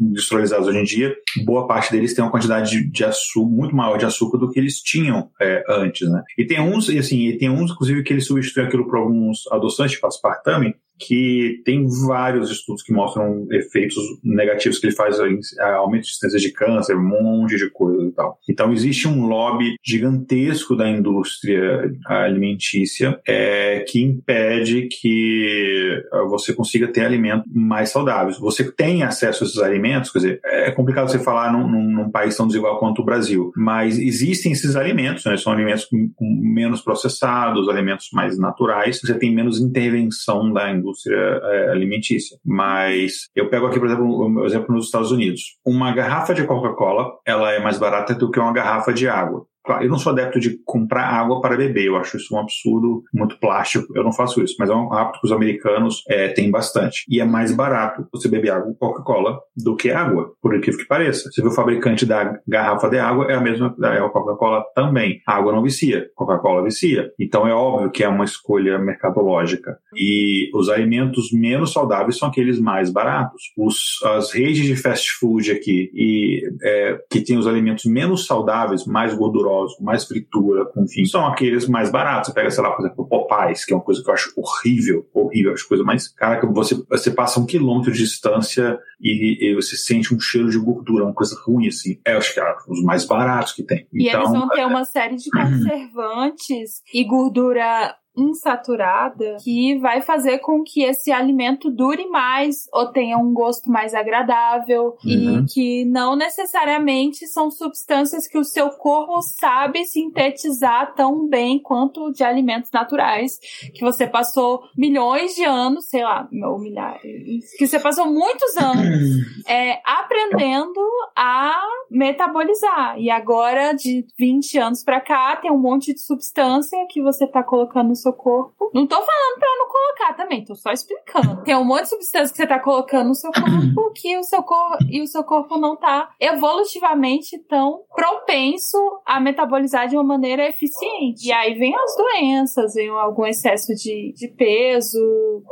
industrializados hoje em dia, boa parte deles tem uma quantidade de, de açúcar muito maior de açúcar do que eles tinham é, antes, né? E tem uns, e assim, tem uns inclusive que eles substituem aquilo por alguns adoçantes, tipo aspartame, que tem vários estudos que mostram efeitos negativos que ele faz, aumento de incidência de câncer, um monte de coisas e tal. Então existe um lobby gigantesco da indústria alimentícia é, que impede que ah, você consiga ter alimentos mais saudáveis. Você tem acesso a esses alimentos, quer dizer, é complicado você falar num, num, num país tão desigual quanto o Brasil, mas existem esses alimentos, né? são alimentos com, com menos processados, alimentos mais naturais, você tem menos intervenção da indústria indústria é, alimentícia. Mas eu pego aqui, por exemplo, o exemplo nos Estados Unidos. Uma garrafa de Coca-Cola, ela é mais barata do que uma garrafa de água. Eu não sou adepto de comprar água para beber, eu acho isso um absurdo, muito plástico, eu não faço isso, mas é um hábito que os americanos é, têm bastante. E é mais barato você beber água Coca-Cola do que água, por incrível que pareça. Você vê o fabricante da garrafa de água, é a mesma, é a Coca-Cola também. A água não vicia, Coca-Cola vicia. Então é óbvio que é uma escolha mercadológica. E os alimentos menos saudáveis são aqueles mais baratos. Os, as redes de fast food aqui, e, é, que tem os alimentos menos saudáveis, mais gordurosos, com mais fritura, enfim, são aqueles mais baratos. Você pega, sei lá, por exemplo, Popeyes, que é uma coisa que eu acho horrível, horrível, acho coisa mais. Cara, que você, você passa um quilômetro de distância e, e, você sente um cheiro de gordura, uma coisa ruim, assim. É, acho que é os mais baratos que tem. E então, eles vão ter é... uma série de conservantes e gordura insaturada que vai fazer com que esse alimento dure mais ou tenha um gosto mais agradável uhum. e que não necessariamente são substâncias que o seu corpo sabe sintetizar tão bem quanto de alimentos naturais que você passou milhões de anos, sei lá, ou milhares, que você passou muitos anos <clears throat> é, aprendendo a metabolizar e agora de 20 anos para cá tem um monte de substância que você tá colocando no seu corpo. Não tô falando pra não colocar também, tô só explicando. Tem um monte de substância que você tá colocando no seu corpo que o seu corpo e o seu corpo não tá evolutivamente tão propenso a metabolizar de uma maneira eficiente. E aí vem as doenças, vem algum excesso de, de peso.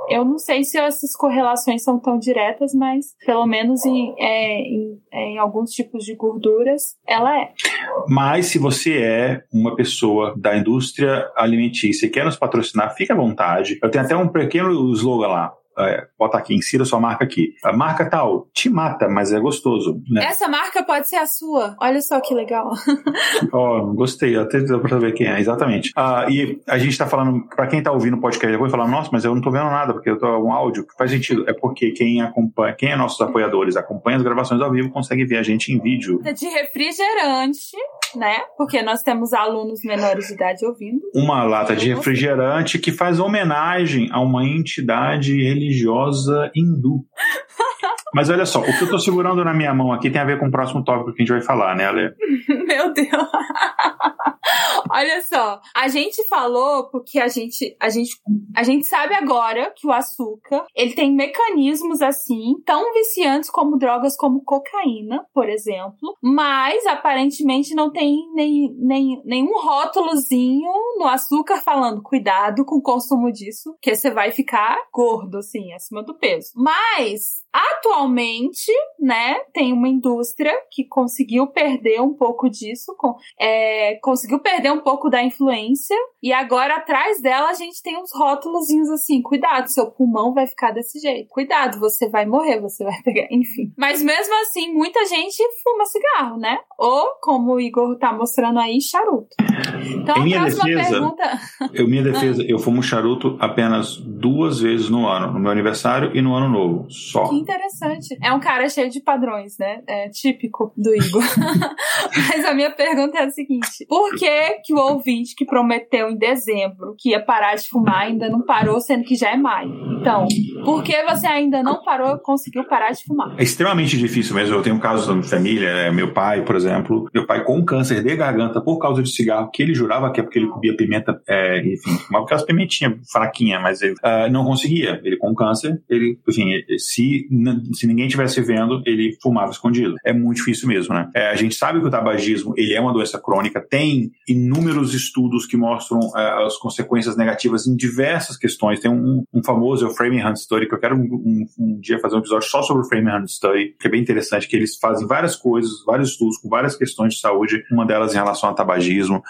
Eu não sei se essas correlações são tão diretas, mas pelo menos em, é, em, é, em alguns tipos de gorduras, ela é. Mas se você é uma pessoa da indústria alimentícia e quer nos patrocinar, fique à vontade. Eu tenho até um pequeno slogan lá é, bota aqui, insira sua marca aqui. A marca tal, te mata, mas é gostoso. Né? Essa marca pode ser a sua. Olha só que legal. <laughs> Ó, oh, gostei, até dá pra saber quem é, exatamente. Ah, e a gente tá falando, pra quem tá ouvindo o podcast depois, falar, nossa, mas eu não tô vendo nada, porque eu tô um áudio. Faz sentido. É porque quem acompanha, quem é nossos apoiadores, acompanha as gravações ao vivo, consegue ver a gente em vídeo. De refrigerante, né? Porque nós temos alunos menores de idade ouvindo. Uma lata de refrigerante que faz homenagem a uma entidade religiosa religiosa hindu. <laughs> Mas olha só, o que eu tô segurando na minha mão aqui tem a ver com o próximo tópico que a gente vai falar, né, Ale? <laughs> Meu Deus. Olha só, a gente falou porque a gente, a gente, a gente sabe agora que o açúcar, ele tem mecanismos assim, tão viciantes como drogas como cocaína, por exemplo, mas aparentemente não tem nem, nem, nenhum rótulozinho no açúcar falando cuidado com o consumo disso, que você vai ficar gordo assim, acima do peso. Mas Atualmente, né, tem uma indústria que conseguiu perder um pouco disso, com, é, conseguiu perder um pouco da influência, e agora atrás dela a gente tem uns rótulozinhos assim: cuidado, seu pulmão vai ficar desse jeito, cuidado, você vai morrer, você vai pegar, <laughs> enfim. Mas mesmo assim, muita gente fuma cigarro, né? Ou, como o Igor tá mostrando aí, charuto. Então, em minha defesa, pergunta... eu, minha <laughs> defesa, eu fumo charuto apenas duas vezes no ano, no meu aniversário e no ano novo, só. Que interessante. É um cara cheio de padrões, né? É típico do Igor. <laughs> <laughs> Mas a minha pergunta é a seguinte: por que que o ouvinte que prometeu em dezembro que ia parar de fumar ainda não parou, sendo que já é maio? Então, por que você ainda não parou, conseguiu parar de fumar? É extremamente difícil mesmo. Eu tenho um caso da minha família, é, meu pai, por exemplo, meu pai com câncer de garganta por causa de cigarro, que ele jurava que é porque ele comia pimenta, é, enfim, uma aquelas pimentinhas fraquinha, mas ele uh, não conseguia. Ele com câncer, ele, enfim, se se ninguém estivesse vendo, ele fumava escondido. É muito difícil mesmo, né? É, a gente sabe que o tabagismo ele é uma doença crônica, tem inúmeros estudos que mostram é, as consequências negativas em diversas questões. Tem um, um famoso, é o Framingham Study, que eu quero um, um, um, dia fazer um episódio só sobre o Framingham Study, que é bem interessante, que eles fazem várias coisas, vários estudos com várias questões de saúde, uma delas em relação ao tabagismo.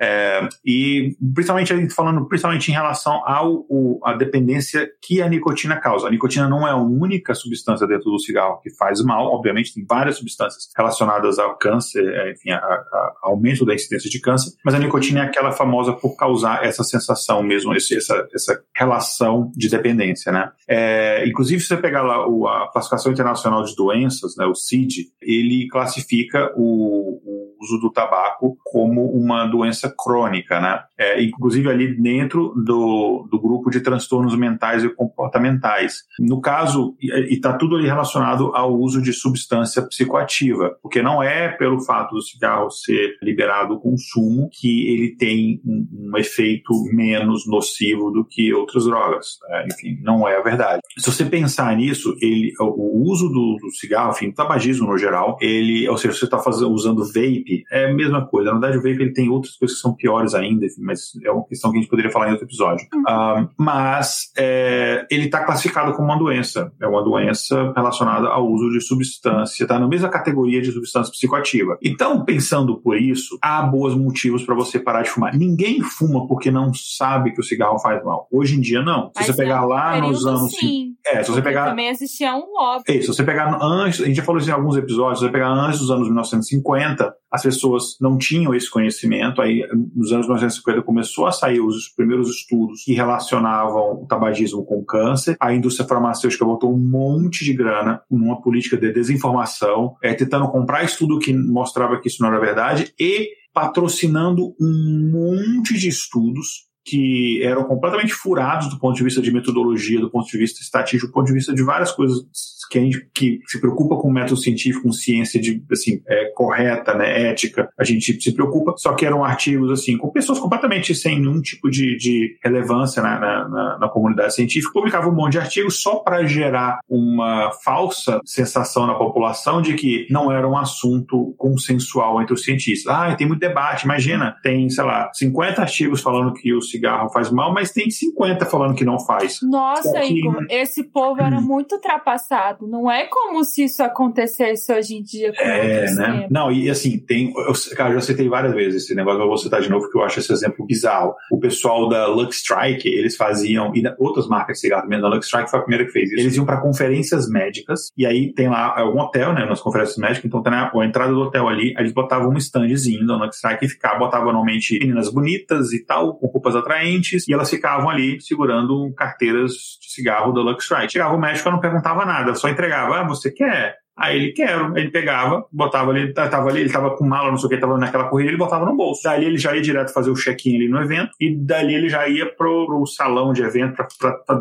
É, e principalmente a falando principalmente em relação ao, à dependência que a nicotina causa. A nicotina não é a única substância dentro do cigarro que faz mal. Obviamente, tem várias substâncias relacionadas ao câncer, enfim, a, a, aumento da incidência de câncer, mas a nicotina é aquela famosa por causar essa sensação mesmo, esse, essa, essa relação de dependência, né? É, inclusive, se você pegar lá o, a classificação internacional de doenças, né, o CID, ele classifica o, o uso do tabaco como uma doença crônica, né? É, inclusive ali dentro do, do grupo de transtornos mentais e comportamentais. No caso, e está tudo ali relacionado ao uso de substância psicoativa, porque não é pelo fato do cigarro ser liberado o consumo que ele tem um, um efeito menos nocivo do que outras drogas. Né? Enfim, não é a verdade. Se você pensar nisso, ele, o uso do, do cigarro, enfim, tabagismo no geral, ele, ou seja, você está usando vape, é a mesma coisa. Na verdade, o vape ele tem outras coisas que são piores ainda, enfim, mas é uma questão que a gente poderia falar em outro episódio. Uhum. Uh, mas é, ele está classificado como uma doença. É uma doença relacionada ao uso de substância, está na mesma categoria de substância psicoativa. Então, pensando por isso, há bons motivos para você parar de fumar. Ninguém fuma porque não sabe que o cigarro faz mal. Hoje em dia, não. Se Mas você pegar lá nos anos. Sim. É, se você pegar. Também existia um óbvio. É, se você pegar antes, a gente já falou isso em alguns episódios, se você pegar antes dos anos 1950, as pessoas não tinham esse conhecimento. Aí, nos anos 1950, começou a sair os primeiros estudos que relacionavam o tabagismo com câncer. A indústria farmacêutica botou um monte de grana numa política de desinformação, é, tentando comprar estudo que mostrava que isso não era verdade e patrocinando um monte de estudos que eram completamente furados do ponto de vista de metodologia, do ponto de vista estatístico, do ponto de vista de várias coisas que a gente que se preocupa com método científico, com ciência de assim é, correta, né, ética, a gente se preocupa. Só que eram artigos assim com pessoas completamente sem nenhum tipo de, de relevância na, na, na, comunidade científica, publicavam um monte de artigos só para gerar uma falsa sensação na população de que não era um assunto consensual entre os cientistas. Ah, tem muito debate. Imagina, tem sei lá 50 artigos falando que os cigarro faz mal, mas tem 50 falando que não faz. Nossa, que... Igor, esse povo era muito ultrapassado. Não é como se isso acontecesse hoje em dia com É, né? Não, e assim, tem. Eu, cara, eu já citei várias vezes esse negócio, mas vou citar de novo, porque eu acho esse exemplo bizarro. O pessoal da Lux Strike, eles faziam, e outras marcas de cigarro também, da Lux Strike foi a primeira que fez isso. Eles iam para conferências médicas, e aí tem lá algum hotel, né, nas conferências médicas, então tem a, a entrada do hotel ali, eles botavam um standzinho da Lux Strike e ficava, botavam normalmente meninas bonitas e tal, com roupas atraentes, e elas ficavam ali segurando carteiras de cigarro da Lux. Chegava o médico, não perguntava nada, só entregava, ah, você quer Aí ele, quero. Ele pegava, botava ali, tava ali, ele tava com mala, não sei o que, tava naquela corrida, ele botava no bolso. Dali ele já ia direto fazer o check-in ali no evento, e dali ele já ia pro, pro salão de evento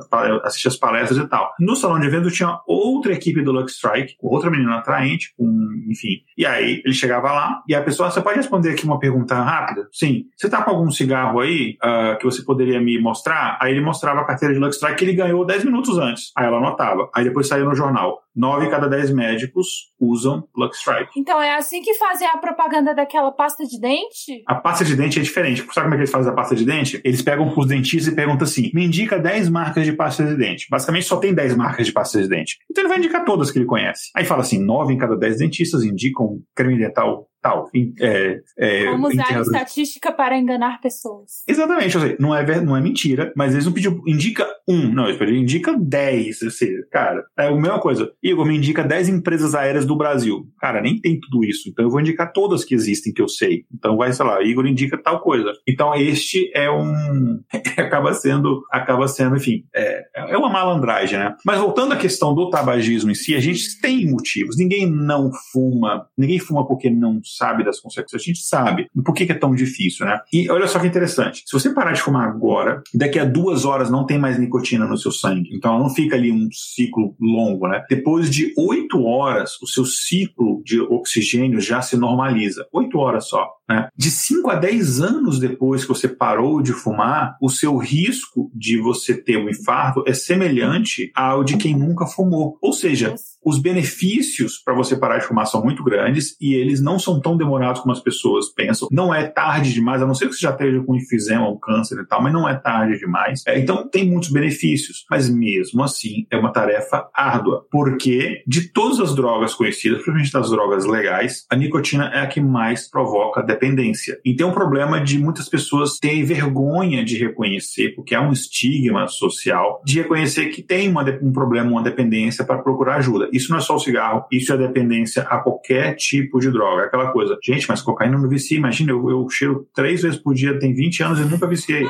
para assistir as palestras e tal. No salão de evento tinha outra equipe do Lux Strike, outra menina atraente, com, enfim. E aí ele chegava lá, e a pessoa, você pode responder aqui uma pergunta rápida? Sim. Você tá com algum cigarro aí uh, que você poderia me mostrar? Aí ele mostrava a carteira de Lux Strike que ele ganhou 10 minutos antes. Aí ela anotava. Aí depois saiu no jornal. 9 em cada 10 médicos usam Lux Strike. Então é assim que fazem a propaganda daquela pasta de dente? A pasta de dente é diferente. Sabe como é que eles fazem a pasta de dente? Eles pegam pros dentistas e perguntam assim: me indica 10 marcas de pasta de dente. Basicamente só tem 10 marcas de pasta de dente. Então ele vai indicar todas que ele conhece. Aí fala assim: 9 em cada 10 dentistas indicam creme dental tal. É, é, Como usar estatística para enganar pessoas. Exatamente, não é, não é mentira, mas eles não pediu, indica um, não, pediram, indica dez, seja, cara, é a mesma coisa. Igor, me indica dez empresas aéreas do Brasil. Cara, nem tem tudo isso, então eu vou indicar todas que existem que eu sei. Então vai, sei lá, Igor indica tal coisa. Então este é um, <laughs> acaba sendo, acaba sendo, enfim, é, é uma malandragem, né? Mas voltando à questão do tabagismo em si, a gente tem motivos. Ninguém não fuma, ninguém fuma porque não sabe das consequências, a gente sabe. Por que, que é tão difícil, né? E olha só que interessante. Se você parar de fumar agora, daqui a duas horas não tem mais nicotina no seu sangue. Então não fica ali um ciclo longo, né? Depois de oito horas, o seu ciclo de oxigênio já se normaliza. Oito horas só. Né? De 5 a 10 anos depois que você parou de fumar, o seu risco de você ter um infarto é semelhante ao de quem nunca fumou. Ou seja, os benefícios para você parar de fumar são muito grandes e eles não são tão demorados como as pessoas pensam. Não é tarde demais, a não ser que você já esteja com enfisema ou câncer e tal, mas não é tarde demais. É, então tem muitos benefícios, mas mesmo assim é uma tarefa árdua, porque de todas as drogas conhecidas, principalmente das drogas legais, a nicotina é a que mais provoca dependência. E tem um problema de muitas pessoas terem vergonha de reconhecer, porque há um estigma social de reconhecer que tem uma, um problema, uma dependência para procurar ajuda. Isso não é só o cigarro, isso é dependência a qualquer tipo de droga. Aquela coisa, gente, mas cocaína não vicia. Imagina, eu, eu cheiro três vezes por dia, tem 20 anos e nunca viciei.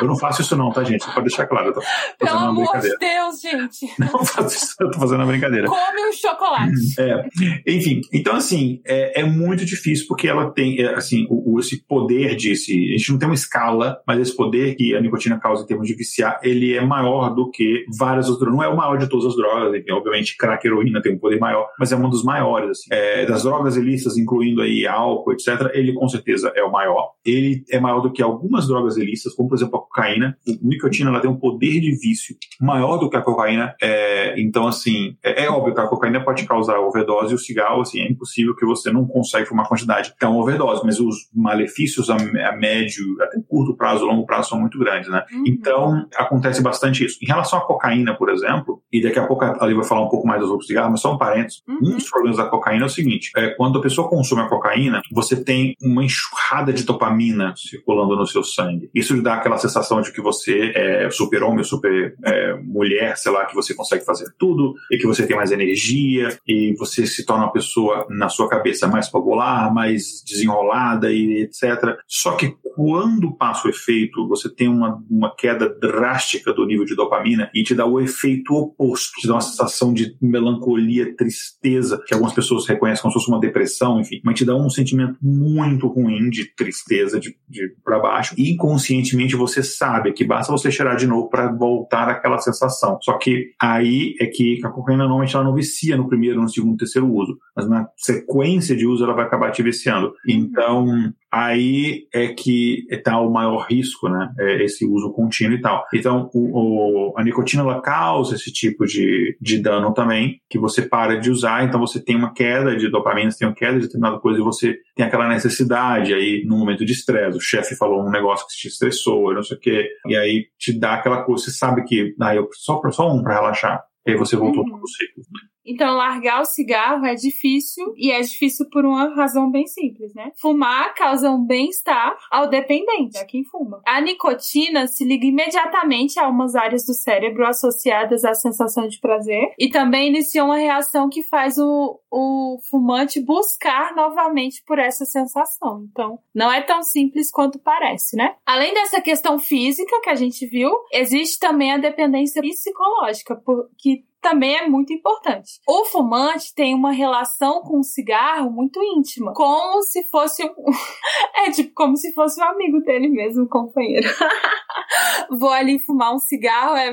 Eu não faço isso não, tá, gente? Pode deixar claro. Eu tô Pelo amor de Deus, gente. <laughs> Não faço isso, eu tô fazendo uma brincadeira. Come o chocolate. <laughs> É. Enfim, então assim, é, é muito difícil porque ela tem, é, assim, o, o, esse poder de, esse, a gente não tem uma escala, mas esse poder que a nicotina causa em termos de viciar, ele é maior do que várias outras, não é o maior de todas as drogas, enfim, obviamente crack heroína tem um poder maior, mas é um dos maiores, assim. É, das drogas ilícitas, incluindo aí álcool, etc., ele com certeza é o maior. Ele é maior do que algumas drogas ilícitas, como por exemplo a cocaína. A nicotina ela tem um poder de vício maior do que a cocaína. É, então, assim, é, é, óbvio que a cocaína pode causar overdose e o cigarro, assim, é impossível que você não consegue fumar quantidade tão overdose, mas os malefícios a, a médio, até curto prazo, longo prazo são muito grandes, né? Uhum. Então, acontece bastante isso. Em relação à cocaína, por exemplo, e daqui a pouco Ali vai falar um pouco mais dos outros cigarros, mas só um parênteses. Uhum. Um dos problemas da cocaína é o seguinte: é, quando a pessoa consome a cocaína, você tem uma enxurrada de dopamina circulando no seu sangue. Isso lhe dá aquela sensação de que você é super-homem, super é, sei lá, que você consegue fazer tudo e que você tem mais energia e você se torna uma pessoa, na sua cabeça, mais popular, mais desenrolada e etc. Só que quando passa o efeito, você tem uma, uma queda drástica do nível de dopamina e te dá o efeito oposto, te dá uma sensação de melancolia, tristeza, que algumas pessoas reconhecem como se fosse uma depressão, enfim, mas te dá um sentimento muito ruim de tristeza, de, de para baixo. E inconscientemente você sabe que basta você cheirar de novo para voltar àquela sensação. Só que aí é que a cocaína normalmente ela não vicia no primeiro, no segundo, terceiro uso, mas na sequência de uso ela vai acabar te viciando. Uhum. Então, aí é que está o maior risco, né? É esse uso contínuo e tal. Então, o, o, a nicotina ela causa esse tipo de, de dano também, que você para de usar, então você tem uma queda de dopamina, você tem uma queda de determinada coisa e você tem aquela necessidade aí no momento de estresse. O chefe falou um negócio que te estressou, não sei o quê, e aí te dá aquela coisa, você sabe que, ah, eu só, só um para relaxar. E aí você voltou uhum. para o ciclo. Então, largar o cigarro é difícil e é difícil por uma razão bem simples, né? Fumar causa um bem-estar ao dependente, a quem fuma. A nicotina se liga imediatamente a umas áreas do cérebro associadas à sensação de prazer e também inicia uma reação que faz o, o fumante buscar novamente por essa sensação. Então, não é tão simples quanto parece, né? Além dessa questão física que a gente viu, existe também a dependência psicológica, que também é muito importante. O fumante tem uma relação com o cigarro muito íntima, como se fosse um... <laughs> é tipo como se fosse um amigo dele mesmo, companheiro. <laughs> Vou ali fumar um cigarro, é,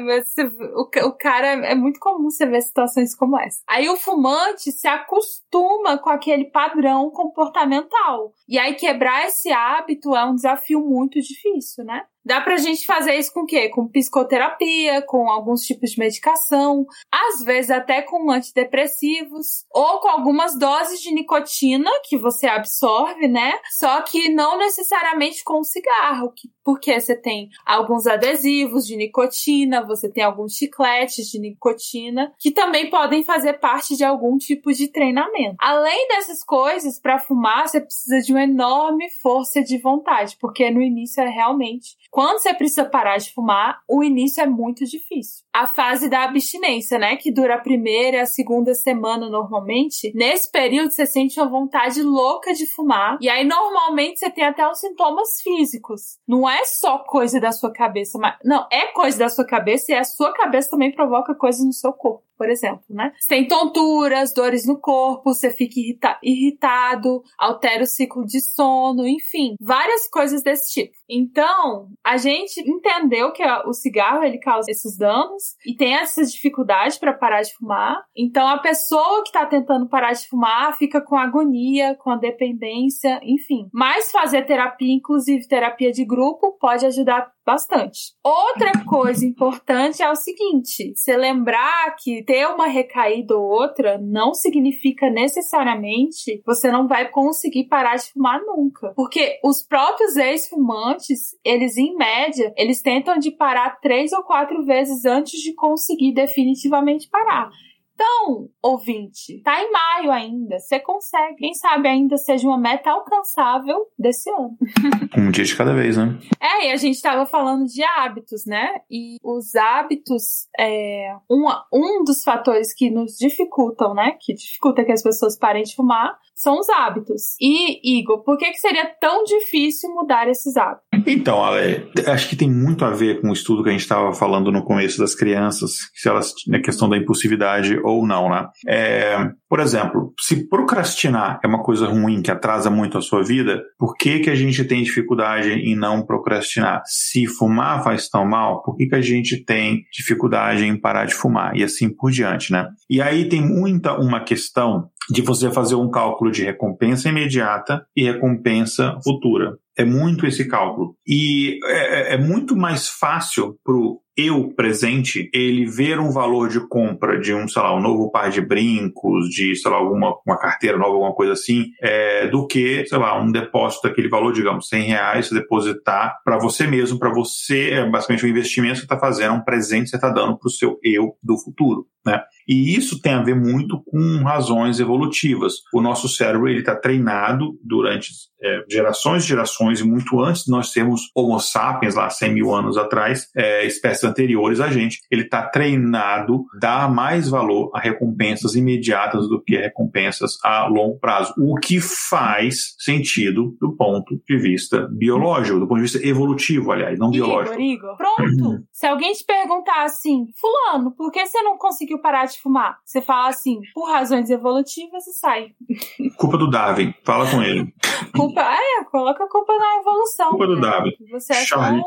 o cara é muito comum você ver situações como essa. Aí o fumante se acostuma com aquele padrão comportamental. E aí quebrar esse hábito é um desafio muito difícil, né? Dá pra gente fazer isso com o quê? Com psicoterapia, com alguns tipos de medicação, às vezes até com antidepressivos, ou com algumas doses de nicotina que você absorve, né? Só que não necessariamente com cigarro, porque você tem alguns adesivos de nicotina, você tem alguns chicletes de nicotina, que também podem fazer parte de algum tipo de treinamento. Além dessas coisas, para fumar, você precisa de uma enorme força de vontade, porque no início é realmente quando você precisa parar de fumar, o início é muito difícil. A fase da abstinência, né, que dura a primeira e a segunda semana normalmente, nesse período você sente uma vontade louca de fumar, e aí normalmente você tem até os sintomas físicos. Não é só coisa da sua cabeça, mas não, é coisa da sua cabeça e a sua cabeça também provoca coisas no seu corpo por exemplo, né? Você tem tonturas, dores no corpo, você fica irrita irritado, altera o ciclo de sono, enfim, várias coisas desse tipo. Então, a gente entendeu que o cigarro ele causa esses danos e tem essas dificuldades para parar de fumar. Então, a pessoa que está tentando parar de fumar fica com agonia, com a dependência, enfim. Mas fazer terapia, inclusive terapia de grupo, pode ajudar bastante. Outra coisa importante é o seguinte: você lembrar que ter uma recaída ou outra não significa necessariamente você não vai conseguir parar de fumar nunca. Porque os próprios ex-fumantes, eles em média, eles tentam de parar três ou quatro vezes antes de conseguir definitivamente parar. Então, ouvinte, tá em maio ainda. Você consegue. Quem sabe ainda seja uma meta alcançável desse ano. <laughs> um dia de cada vez, né? É, e a gente tava falando de hábitos, né? E os hábitos é um, um dos fatores que nos dificultam, né? Que dificulta que as pessoas parem de fumar são os hábitos. E, Igor, por que, que seria tão difícil mudar esses hábitos? Então, Ale, acho que tem muito a ver com o estudo que a gente estava falando no começo das crianças, se elas, na questão da impulsividade ou não, né? É, por exemplo, se procrastinar é uma coisa ruim que atrasa muito a sua vida, por que, que a gente tem dificuldade em não procrastinar? Se fumar faz tão mal, por que, que a gente tem dificuldade em parar de fumar? E assim por diante, né? E aí tem muita uma questão de você fazer um cálculo de recompensa imediata e recompensa futura. É muito esse cálculo. E é, é muito mais fácil para o eu presente, ele ver um valor de compra de um, sei lá, um novo par de brincos, de, sei lá, alguma uma carteira nova, alguma coisa assim, é, do que, sei lá, um depósito daquele valor, digamos, 100 reais, depositar para você mesmo, para você, é basicamente um investimento que você está fazendo, um presente que você está dando para o seu eu do futuro, né? E isso tem a ver muito com razões evolutivas. O nosso cérebro ele está treinado durante é, gerações e gerações, e muito antes de nós sermos Homo sapiens, lá 100 mil anos atrás, é, espécies anteriores a gente, ele está treinado a dar mais valor a recompensas imediatas do que a recompensas a longo prazo. O que faz sentido do ponto de vista biológico, do ponto de vista evolutivo, aliás, não Igor, biológico. Igor, pronto. Se alguém te perguntar assim, Fulano, por que você não conseguiu parar de fumar? Você fala assim, por razões evolutivas e sai. <laughs> Culpa do Darwin. Fala com ele. culpa, é, coloca a culpa na evolução. Culpa do né? Darwin. Você é.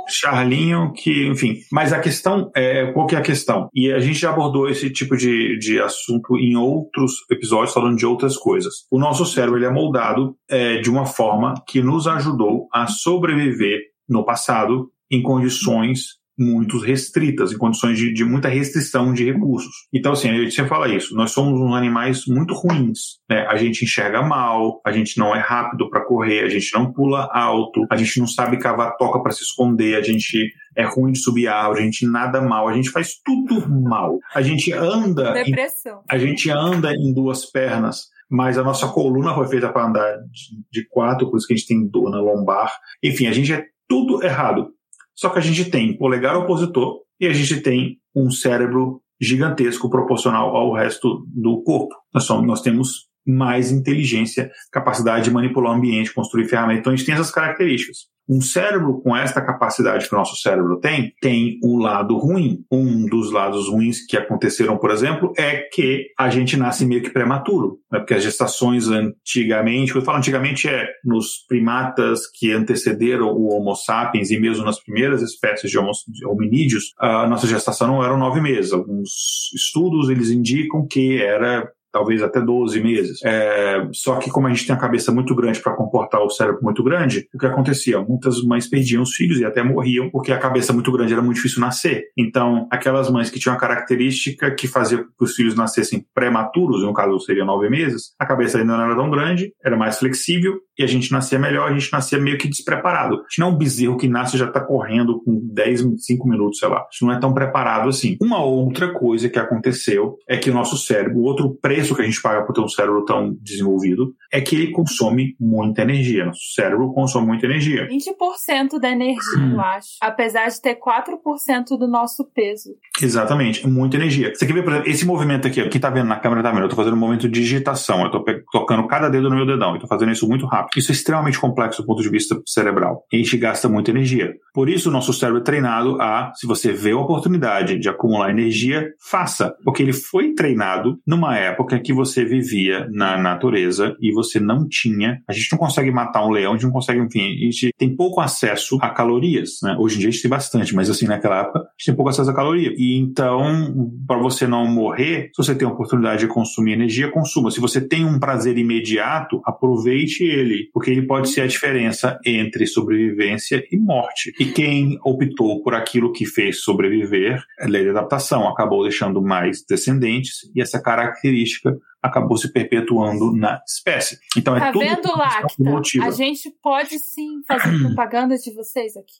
Charlinho, que, enfim. Mas a questão é, qual que é a questão? E a gente já abordou esse tipo de, de assunto em outros episódios falando de outras coisas. O nosso cérebro ele é moldado é, de uma forma que nos ajudou a sobreviver no passado em condições muito restritas, em condições de, de, muita restrição de recursos. Então, assim, a gente sempre fala isso, nós somos uns animais muito ruins, né? A gente enxerga mal, a gente não é rápido para correr, a gente não pula alto, a gente não sabe cavar toca para se esconder, a gente é ruim de subir árvore, a gente nada mal, a gente faz tudo mal. A gente anda... Depressão. Em, a gente anda em duas pernas, mas a nossa coluna foi feita para andar de, de quatro, por isso que a gente tem dor na lombar. Enfim, a gente é tudo errado. Só que a gente tem polegar opositor e a gente tem um cérebro gigantesco proporcional ao resto do corpo. Nós, somos, nós temos mais inteligência, capacidade de manipular o ambiente, construir ferramentas. Então a gente tem essas características. Um cérebro com esta capacidade que o nosso cérebro tem, tem um lado ruim. Um dos lados ruins que aconteceram, por exemplo, é que a gente nasce meio que prematuro, né? porque as gestações antigamente, quando eu falo antigamente é nos primatas que antecederam o Homo sapiens e mesmo nas primeiras espécies de, de hominídeos, a nossa gestação não era nove meses. Alguns estudos eles indicam que era talvez até 12 meses. É, só que como a gente tem a cabeça muito grande para comportar o cérebro muito grande, o que acontecia? Muitas mães perdiam os filhos e até morriam porque a cabeça muito grande era muito difícil nascer. Então, aquelas mães que tinham a característica que fazia que os filhos nascessem prematuros, no caso seria nove meses, a cabeça ainda não era tão grande, era mais flexível e a gente nascia melhor, a gente nascia meio que despreparado. A gente não é um bezerro que nasce e já está correndo com 10, 5 minutos, sei lá. A gente não é tão preparado assim. Uma outra coisa que aconteceu é que o nosso cérebro, outro preço que a gente paga por ter um cérebro tão desenvolvido, é que ele consome muita energia. Nosso cérebro consome muita energia. 20% da energia, hum. eu acho. Apesar de ter 4% do nosso peso. Exatamente, muita energia. Você quer ver, por exemplo, esse movimento aqui, quem tá vendo na câmera tá vendo, eu tô fazendo um momento de digitação, eu tô tocando cada dedo no meu dedão, eu tô fazendo isso muito rápido. Isso é extremamente complexo do ponto de vista cerebral. E a gente gasta muita energia. Por isso, o nosso cérebro é treinado a, se você vê a oportunidade de acumular energia, faça. Porque ele foi treinado numa época que você vivia na natureza e você não tinha. A gente não consegue matar um leão, a gente não consegue, enfim, a gente tem pouco acesso a calorias. Né? Hoje em dia a gente tem bastante, mas assim, naquela época a gente tem pouco acesso a caloria. E então, para você não morrer, se você tem a oportunidade de consumir energia, consuma. Se você tem um prazer imediato, aproveite ele porque ele pode ser a diferença entre sobrevivência e morte. E quem optou por aquilo que fez sobreviver, a lei de adaptação, acabou deixando mais descendentes e essa característica acabou se perpetuando na espécie. Então é tá tudo vendo, Lacta? A gente pode sim fazer <clears throat> propaganda de vocês aqui.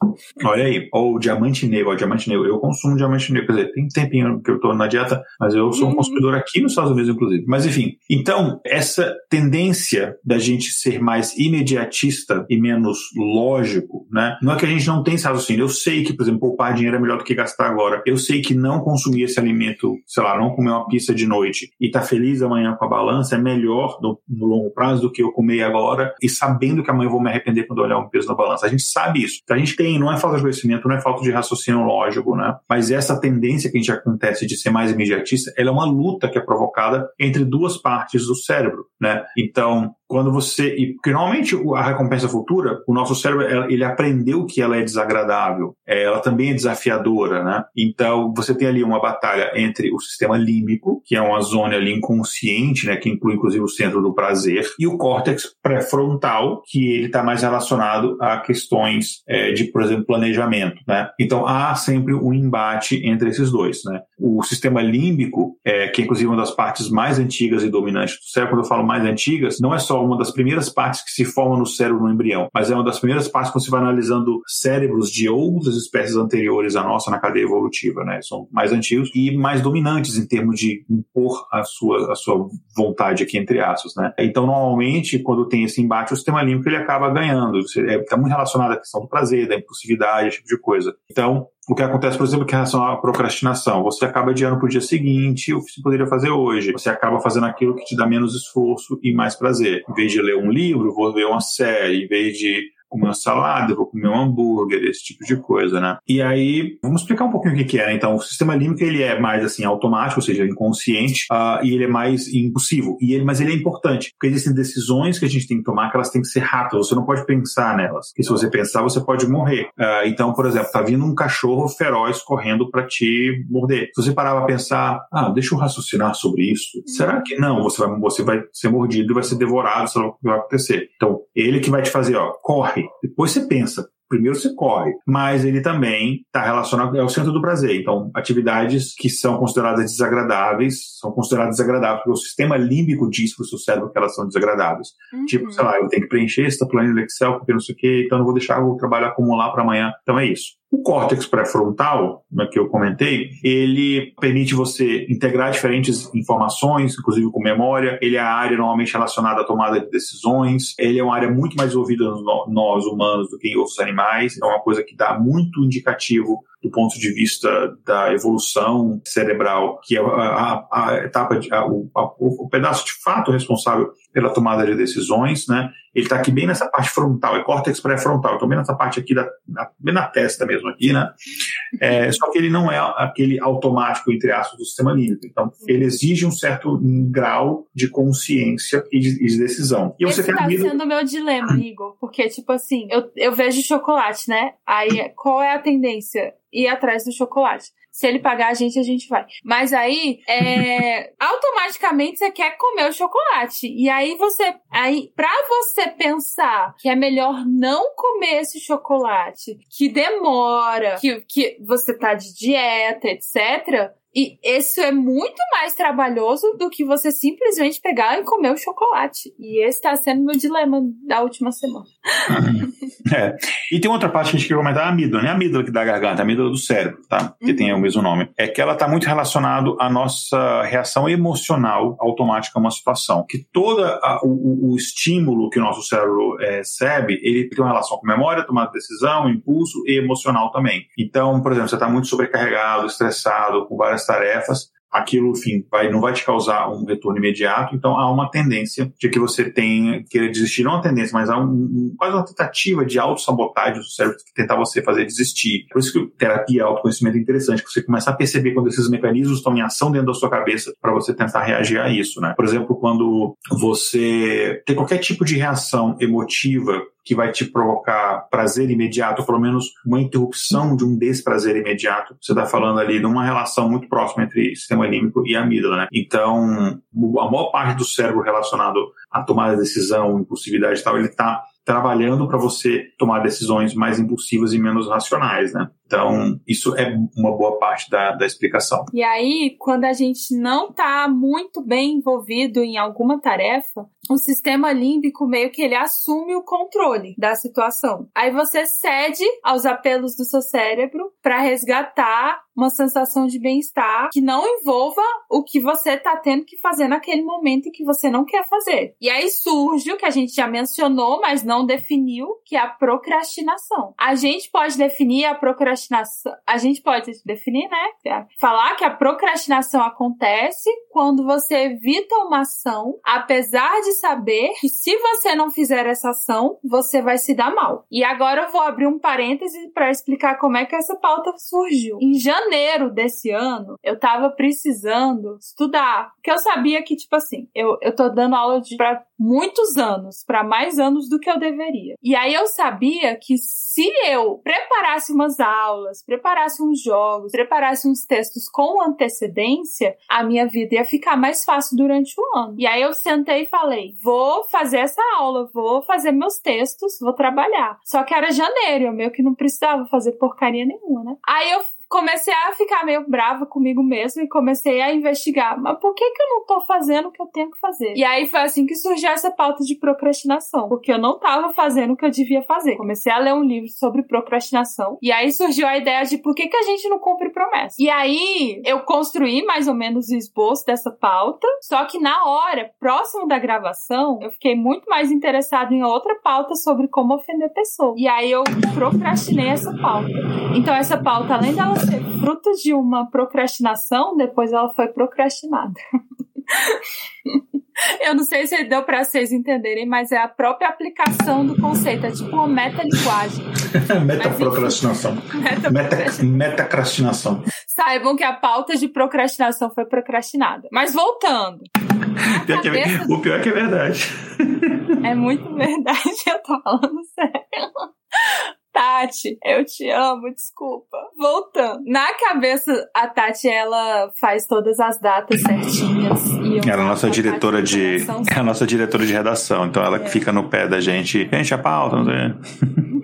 Olha aí, ou diamante negro, o diamante negro. Eu consumo diamante negro, quer dizer, tem tempinho que eu tô na dieta, mas eu sou um uhum. consumidor aqui nos Estados Unidos, inclusive. Mas enfim, então, essa tendência da gente ser mais imediatista e menos lógico, né? Não é que a gente não tem esse raciocínio. Eu sei que, por exemplo, poupar dinheiro é melhor do que gastar agora. Eu sei que não consumir esse alimento, sei lá, não comer uma pizza de noite e estar tá feliz amanhã com a balança é melhor no, no, longo prazo do que eu comer agora e sabendo que amanhã eu vou me arrepender quando olhar um peso na balança. A gente sabe isso. A gente tem, não é falta de conhecimento, não é falta de raciocínio lógico, né? Mas essa tendência que a gente acontece de ser mais imediatista, ela é uma luta que é provocada entre duas partes do cérebro, né? Então, quando você e porque normalmente a recompensa futura o nosso cérebro ele aprendeu que ela é desagradável é, ela também é desafiadora né? Então você tem ali uma batalha entre o sistema límbico que é uma zona ali inconsciente né? Que inclui inclusive o centro do prazer e o córtex pré-frontal que ele está mais relacionado a questões é, de por exemplo planejamento né? Então há sempre um embate entre esses dois né? O sistema límbico é, que é inclusive uma das partes mais antigas e dominantes do cérebro quando eu falo mais antigas não é só uma das primeiras partes que se formam no cérebro no embrião, mas é uma das primeiras partes quando você vai analisando cérebros de outras espécies anteriores à nossa na cadeia evolutiva, né? São mais antigos e mais dominantes em termos de impor a sua, a sua vontade aqui, entre aspas, né? Então, normalmente, quando tem esse embate, o sistema límbico ele acaba ganhando. Está é, muito relacionado à questão do prazer, da impulsividade, esse tipo de coisa. Então, o que acontece, por exemplo, que em relação à procrastinação, você acaba adiando para o dia seguinte o que você poderia fazer hoje. Você acaba fazendo aquilo que te dá menos esforço e mais prazer. Em vez de ler um livro, vou ver uma série. Em vez de comer uma salada, vou comer um hambúrguer, esse tipo de coisa, né? E aí, vamos explicar um pouquinho o que, é, né? Então, o sistema límbico, ele é mais, assim, automático, ou seja, inconsciente, uh, e ele é mais impulsivo. E ele, mas ele é importante, porque existem decisões que a gente tem que tomar que elas têm que ser rápidas, você não pode pensar nelas. Porque se você pensar, você pode morrer. Uh, então, por exemplo, tá vindo um cachorro feroz correndo para te morder. Se você parar pra pensar, ah, deixa eu raciocinar sobre isso, será que não? Você vai, você vai ser mordido e vai ser devorado, isso não vai acontecer. Então, ele que vai te fazer, ó, corre, depois você pensa, primeiro você corre, mas ele também está relacionado ao centro do prazer. Então, atividades que são consideradas desagradáveis são consideradas desagradáveis porque o sistema límbico diz para o seu cérebro que elas são desagradáveis. Uhum. Tipo, sei lá, eu tenho que preencher esta planilha do Excel porque não sei o quê, então não vou deixar o trabalho acumular para amanhã. Então é isso. O córtex pré-frontal, né, que eu comentei, ele permite você integrar diferentes informações, inclusive com memória. Ele é a área normalmente relacionada à tomada de decisões. Ele é uma área muito mais ouvida nós humanos do que em outros animais. É uma coisa que dá muito indicativo do ponto de vista da evolução cerebral, que é a, a, a etapa, de, a, o, o, pedaço de fato responsável pela tomada de decisões, né? Ele está aqui bem nessa parte frontal, é córtex pré-frontal, então bem nessa parte aqui, da, na, bem na testa mesmo aqui, né? É, só que ele não é aquele automático, entre aspas, do sistema límbico. Então, ele exige um certo grau de consciência e de, de decisão. E Esse você tá sendo o meu dilema, Igor, porque, tipo assim, eu, eu vejo chocolate, né? Aí, qual é a tendência? Ir atrás do chocolate. Se ele pagar a gente, a gente vai. Mas aí, é, <laughs> automaticamente você quer comer o chocolate. E aí você, aí, pra você pensar que é melhor não comer esse chocolate, que demora, que, que você tá de dieta, etc., e isso é muito mais trabalhoso do que você simplesmente pegar e comer o chocolate. E esse está sendo meu dilema da última semana. <laughs> é. E tem outra parte que a gente quer comentar, a amígdala, né? A amígdala que dá a garganta, a amígdala do cérebro, tá? Que uhum. tem o mesmo nome. É que ela está muito relacionado à nossa reação emocional automática a uma situação. Que todo o, o, estímulo que o nosso cérebro é, recebe, ele tem uma relação com memória, tomada de decisão, impulso e emocional também. Então, por exemplo, você está muito sobrecarregado, estressado, com várias tarefas, aquilo, enfim, vai, não vai te causar um retorno imediato, então há uma tendência de que você tenha, querer desistir, não uma tendência, mas há um, quase uma tentativa de autossabotagem do cérebro que tentar você fazer desistir. Por isso que terapia autoconhecimento é interessante, que você começa a perceber quando esses mecanismos estão em ação dentro da sua cabeça para você tentar reagir a isso, né? Por exemplo, quando você tem qualquer tipo de reação emotiva que vai te provocar prazer imediato, ou pelo menos uma interrupção de um desprazer imediato. Você está falando ali de uma relação muito próxima entre sistema límbico e amígdala, né? Então, a maior parte do cérebro relacionado à tomada de decisão, impulsividade e tal, ele está trabalhando para você tomar decisões mais impulsivas e menos racionais, né? Então, isso é uma boa parte da, da explicação. E aí, quando a gente não está muito bem envolvido em alguma tarefa, o sistema límbico meio que ele assume o controle da situação. Aí você cede aos apelos do seu cérebro para resgatar uma sensação de bem-estar que não envolva o que você está tendo que fazer naquele momento que você não quer fazer. E aí surge o que a gente já mencionou, mas não definiu, que é a procrastinação. A gente pode definir a procrastinação procrastinação. A gente pode definir, né? Falar que a procrastinação acontece quando você evita uma ação, apesar de saber que se você não fizer essa ação, você vai se dar mal. E agora eu vou abrir um parêntese para explicar como é que essa pauta surgiu. Em janeiro desse ano, eu tava precisando estudar, porque eu sabia que, tipo assim, eu, eu tô dando aula de, pra muitos anos, para mais anos do que eu deveria. E aí eu sabia que se eu preparasse umas aulas, preparasse uns jogos, preparasse uns textos com antecedência, a minha vida ia ficar mais fácil durante o ano. E aí eu sentei e falei: vou fazer essa aula, vou fazer meus textos, vou trabalhar. Só que era janeiro, eu meio que não precisava fazer porcaria nenhuma, né? Aí eu comecei a ficar meio brava comigo mesmo e comecei a investigar. Mas por que, que eu não tô fazendo o que eu tenho que fazer? E aí foi assim que surgiu essa pauta de procrastinação, porque eu não tava fazendo o que eu devia fazer. Comecei a ler um livro sobre procrastinação e aí surgiu a ideia de por que, que a gente não cumpre promessa. E aí eu construí mais ou menos o esboço dessa pauta, só que na hora, próximo da gravação, eu fiquei muito mais interessada em outra pauta sobre como ofender pessoas. E aí eu procrastinei essa pauta. Então essa pauta, além dela ser fruto de uma procrastinação, depois ela foi procrastinada. <laughs> Eu não sei se deu para vocês entenderem, mas é a própria aplicação do conceito. É tipo uma metalinguagem. <laughs> metaprocrastinação. <laughs> Metacrastinação. Meta Saibam que a pauta de procrastinação foi procrastinada. Mas voltando. Pior é, o pior é que é verdade. É muito verdade, eu tô falando sério. Tati, eu te amo, desculpa. Voltando. Na cabeça, a Tati, ela faz todas as datas certinhas. E ela é a nossa diretora de. É a nossa diretora de redação, então ela é. fica no pé da gente. Gente, a pauta, não sei. <laughs>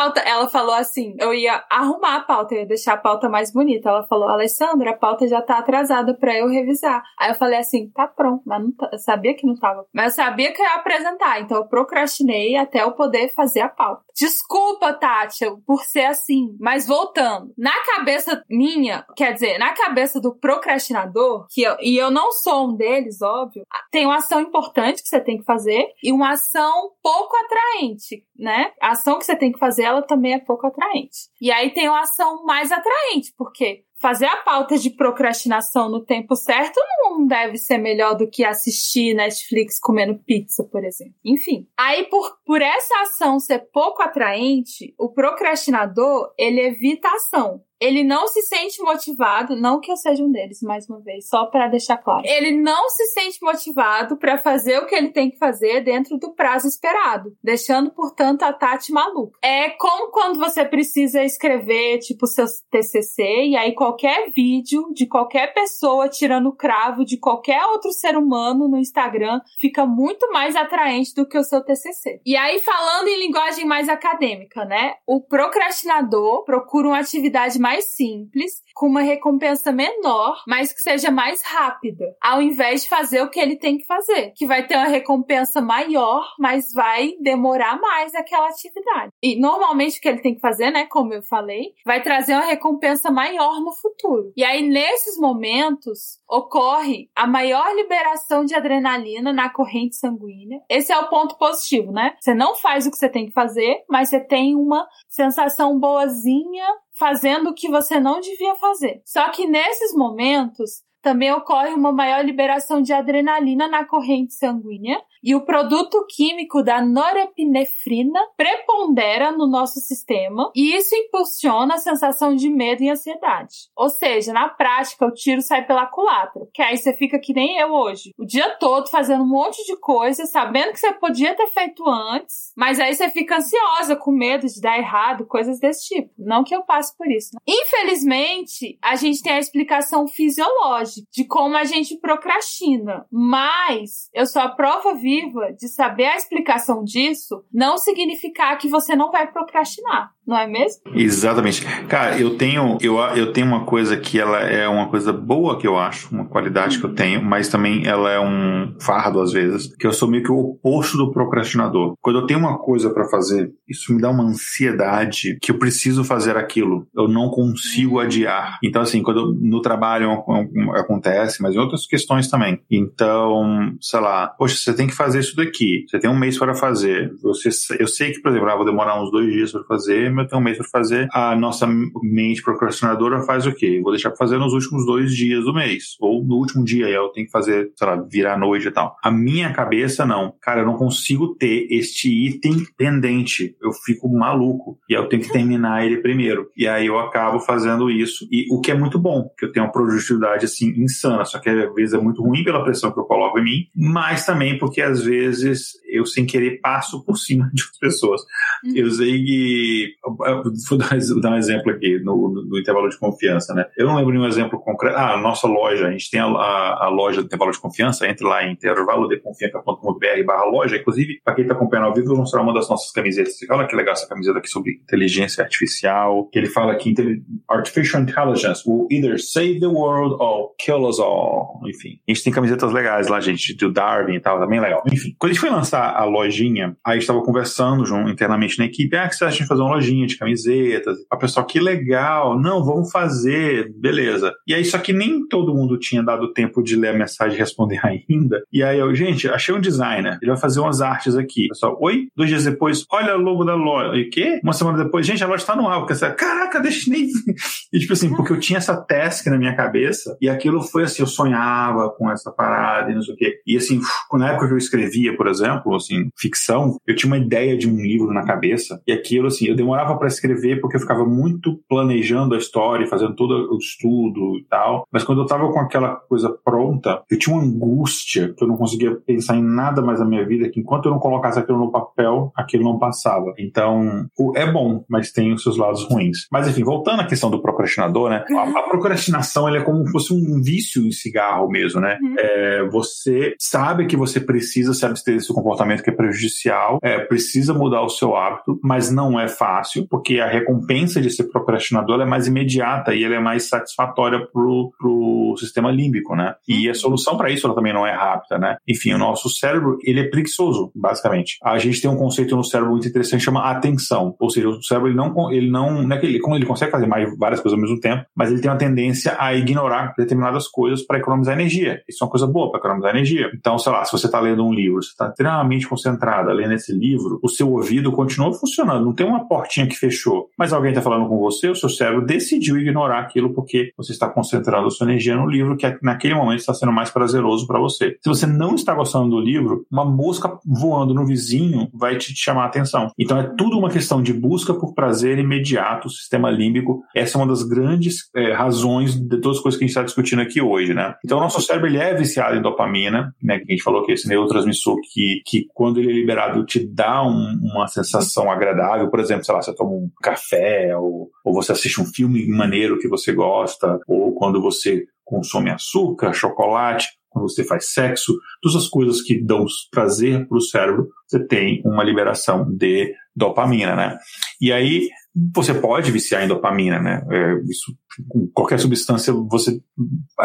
Falta, ela falou assim, eu ia arrumar a pauta, eu ia deixar a pauta mais bonita. Ela falou, Alessandra, a pauta já tá atrasada pra eu revisar. Aí eu falei assim, tá pronto, mas não tá, eu sabia que não tava. Mas eu sabia que eu ia apresentar, então eu procrastinei até eu poder fazer a pauta. Desculpa, Tati, por ser assim. Mas voltando, na cabeça minha, quer dizer, na cabeça do procrastinador, que eu, e eu não sou um deles, óbvio, tem uma ação importante que você tem que fazer e uma ação pouco atraente, né? A ação que você tem que fazer ela também é pouco atraente. E aí tem uma ação mais atraente, porque fazer a pauta de procrastinação no tempo certo não deve ser melhor do que assistir Netflix comendo pizza, por exemplo. Enfim. Aí, por, por essa ação ser pouco atraente, o procrastinador, ele evita a ação ele não se sente motivado, não que eu seja um deles, mais uma vez, só para deixar claro. Ele não se sente motivado para fazer o que ele tem que fazer dentro do prazo esperado, deixando, portanto, a Tati maluca. É como quando você precisa escrever, tipo, seu TCC, e aí qualquer vídeo de qualquer pessoa tirando cravo de qualquer outro ser humano no Instagram fica muito mais atraente do que o seu TCC. E aí, falando em linguagem mais acadêmica, né? O procrastinador procura uma atividade mais mais simples, com uma recompensa menor, mas que seja mais rápida, ao invés de fazer o que ele tem que fazer, que vai ter uma recompensa maior, mas vai demorar mais aquela atividade. E normalmente o que ele tem que fazer, né, como eu falei, vai trazer uma recompensa maior no futuro. E aí nesses momentos ocorre a maior liberação de adrenalina na corrente sanguínea. Esse é o ponto positivo, né? Você não faz o que você tem que fazer, mas você tem uma sensação boazinha fazendo o que você não devia fazer. Só que nesses momentos, também ocorre uma maior liberação de adrenalina na corrente sanguínea e o produto químico da norepinefrina prepondera no nosso sistema e isso impulsiona a sensação de medo e ansiedade. Ou seja, na prática, o tiro sai pela culatra, que aí você fica que nem eu hoje, o dia todo fazendo um monte de coisa, sabendo que você podia ter feito antes, mas aí você fica ansiosa, com medo de dar errado, coisas desse tipo. Não que eu passe por isso. Né? Infelizmente, a gente tem a explicação fisiológica de como a gente procrastina, mas eu sou a prova viva viva de saber a explicação disso não significar que você não vai procrastinar não é mesmo? Exatamente. Cara, eu tenho, eu, eu tenho uma coisa que ela é uma coisa boa que eu acho, uma qualidade uhum. que eu tenho, mas também ela é um fardo às vezes, que eu sou meio que o oposto do procrastinador. Quando eu tenho uma coisa para fazer, isso me dá uma ansiedade que eu preciso fazer aquilo. Eu não consigo uhum. adiar. Então, assim, quando no trabalho acontece, mas em outras questões também. Então, sei lá, poxa, você tem que fazer isso daqui. Você tem um mês para fazer. Você, eu sei que, por exemplo, ah, vou demorar uns dois dias para fazer, eu tenho um mês para fazer, a nossa mente procrastinadora faz o quê? Vou deixar para fazer nos últimos dois dias do mês. Ou no último dia, eu tenho que fazer, sei lá, virar noite e tal. A minha cabeça, não. Cara, eu não consigo ter este item pendente. Eu fico maluco. E eu tenho que terminar ele primeiro. E aí eu acabo fazendo isso. E o que é muito bom, que eu tenho uma produtividade, assim, insana. Só que às vezes é muito ruim pela pressão que eu coloco em mim, mas também porque às vezes eu, sem querer, passo por cima de outras pessoas. Uhum. Eu sei que vou dar um exemplo aqui no, no, intervalo de confiança, né? Eu não lembro nenhum exemplo concreto. Ah, a nossa loja, a gente tem a, a, a loja do intervalo de confiança, entre lá em intervalodeconfiança.com.br barra loja. Inclusive, para quem está acompanhando ao vivo, eu vou mostrar uma das nossas camisetas. Olha que legal essa camiseta aqui sobre inteligência artificial, que ele fala que Artificial Intelligence will either save the world or kill us all. Enfim, a gente tem camisetas legais lá, gente, do Darwin e tal, também legal. Enfim, quando a gente foi lançar a lojinha, aí estava conversando internamente na equipe, ah, que você acha de fazer uma lojinha de camisetas. A pessoa, que legal, não, vamos fazer, beleza. E aí, só que nem todo mundo tinha dado tempo de ler a mensagem e responder <laughs> ainda. E aí eu, gente, achei um designer, ele vai fazer umas artes aqui. Pessoal, oi? Dois dias depois, olha o logo da loja. E o quê? Uma semana depois, gente, a loja tá no ar. Caraca, deixa nem. E tipo assim, porque eu tinha essa task na minha cabeça e aquilo foi assim, eu sonhava com essa parada e não sei o quê. E assim, na época que eu escrevia, por exemplo, assim, ficção, eu tinha uma ideia de um livro na cabeça e aquilo, assim, eu demorava para escrever porque eu ficava muito planejando a história, fazendo todo o estudo e tal. Mas quando eu tava com aquela coisa pronta, eu tinha uma angústia que eu não conseguia pensar em nada mais na minha vida, que enquanto eu não colocasse aquilo no papel, aquilo não passava. Então, é bom, mas tem os seus lados ruins. Mas enfim, voltando à questão do procrastinador, né? A, a procrastinação ele é como se fosse um vício em cigarro mesmo, né? Uhum. É, você sabe que você precisa se abster desse comportamento que é prejudicial, é, precisa mudar o seu hábito, mas não é fácil porque a recompensa de ser procrastinador é mais imediata e ela é mais satisfatória pro, pro sistema límbico, né? E a solução para isso também não é rápida, né? Enfim, o nosso cérebro, ele é preguiçoso, basicamente. A gente tem um conceito no cérebro muito interessante, chama atenção. Ou seja, o cérebro, ele não, ele não, não é que ele, ele consegue fazer mais, várias coisas ao mesmo tempo, mas ele tem uma tendência a ignorar determinadas coisas para economizar energia. Isso é uma coisa boa para economizar energia. Então, sei lá, se você está lendo um livro, você está concentrado lendo esse livro, o seu ouvido continua funcionando. Não tem uma portinha que fechou, mas alguém está falando com você, o seu cérebro decidiu ignorar aquilo porque você está concentrando a sua energia no livro que naquele momento está sendo mais prazeroso para você. Se você não está gostando do livro, uma mosca voando no vizinho vai te chamar a atenção. Então é tudo uma questão de busca por prazer imediato, o sistema límbico. Essa é uma das grandes é, razões de todas as coisas que a gente está discutindo aqui hoje, né? Então o nosso cérebro ele é viciado em dopamina, né? A gente falou que esse neurotransmissor que, que quando ele é liberado te dá um, uma sensação agradável. Por exemplo, sei lá, você toma um café ou, ou você assiste um filme maneiro que você gosta ou quando você consome açúcar, chocolate, quando você faz sexo, todas as coisas que dão prazer para o cérebro, você tem uma liberação de dopamina, né? E aí você pode viciar em dopamina, né? É, isso, com qualquer substância você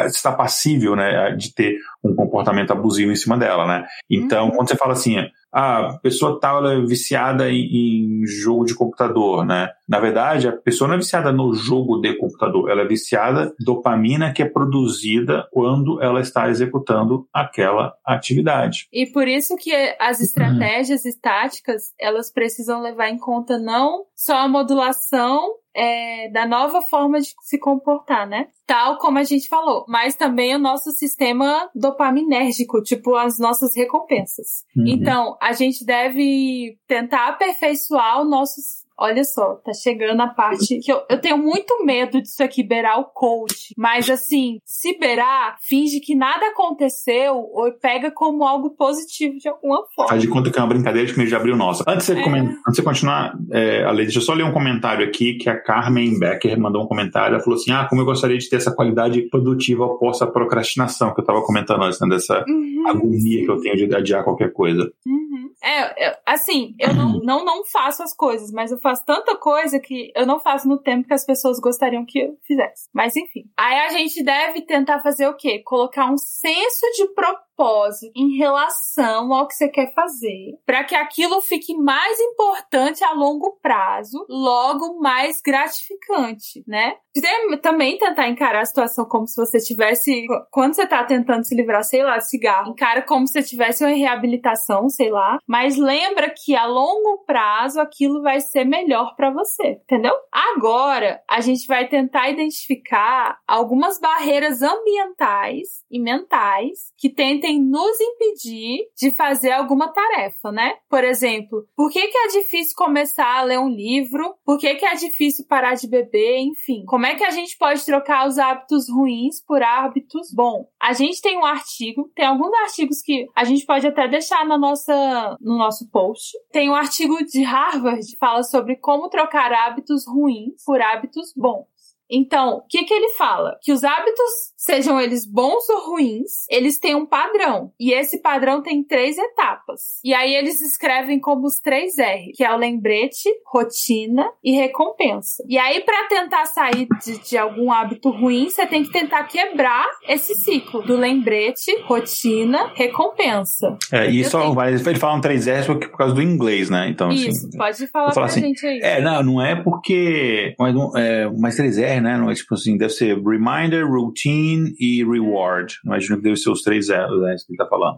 está passível, né, de ter um comportamento abusivo em cima dela, né? Então, uhum. quando você fala assim, a pessoa tal é viciada em, em, jogo de computador, né? Na verdade, a pessoa não é viciada no jogo de computador, ela é viciada dopamina que é produzida quando ela está executando aquela atividade. E por isso que as estratégias e táticas, elas precisam levar em conta não só a modulação é, da nova forma de se comportar, né? Tal como a gente falou, mas também o nosso sistema dopaminérgico, tipo as nossas recompensas. Uhum. Então, a gente deve tentar aperfeiçoar o nosso Olha só, tá chegando a parte que eu, eu tenho muito medo disso aqui, beirar o coach. Mas assim, se beirar, finge que nada aconteceu ou pega como algo positivo de alguma forma. Faz de conta que é uma brincadeira que já abriu nossa. Antes de você, é. antes de você continuar, é, Ale, deixa eu só ler um comentário aqui que a Carmen Becker mandou um comentário. Ela falou assim: Ah, como eu gostaria de ter essa qualidade produtiva após a procrastinação, que eu tava comentando antes, né, dessa uhum. agonia que eu tenho de adiar qualquer coisa. Uhum. É, é, assim, eu não, não, não faço as coisas, mas eu faço tanta coisa que eu não faço no tempo que as pessoas gostariam que eu fizesse. Mas enfim. Aí a gente deve tentar fazer o quê? Colocar um senso de propósito propósito em relação ao que você quer fazer, para que aquilo fique mais importante a longo prazo, logo mais gratificante, né? Você também tentar encarar a situação como se você tivesse, quando você tá tentando se livrar, sei lá, de cigarro, encara como se você tivesse uma reabilitação, sei lá, mas lembra que a longo prazo aquilo vai ser melhor para você, entendeu? Agora, a gente vai tentar identificar algumas barreiras ambientais e mentais que tentem nos impedir de fazer alguma tarefa, né? Por exemplo, por que, que é difícil começar a ler um livro? Por que, que é difícil parar de beber? Enfim, como é que a gente pode trocar os hábitos ruins por hábitos bons? A gente tem um artigo, tem alguns artigos que a gente pode até deixar na nossa, no nosso post. Tem um artigo de Harvard que fala sobre como trocar hábitos ruins por hábitos bons. Então, o que, que ele fala? Que os hábitos, sejam eles bons ou ruins, eles têm um padrão. E esse padrão tem três etapas. E aí eles escrevem como os três R, que é o lembrete, rotina e recompensa. E aí, para tentar sair de, de, algum hábito ruim, você tem que tentar quebrar esse ciclo do lembrete, rotina, recompensa. É, e só tenho... ele fala um três R porque por causa do inglês, né? Então, assim, Isso, assim, pode falar pra assim, gente aí. É, não, não é porque. Mas, é, mas três R né? Não é tipo assim, deve ser reminder, routine e reward. Imagino que deve ser os três R's né, que ele tá falando.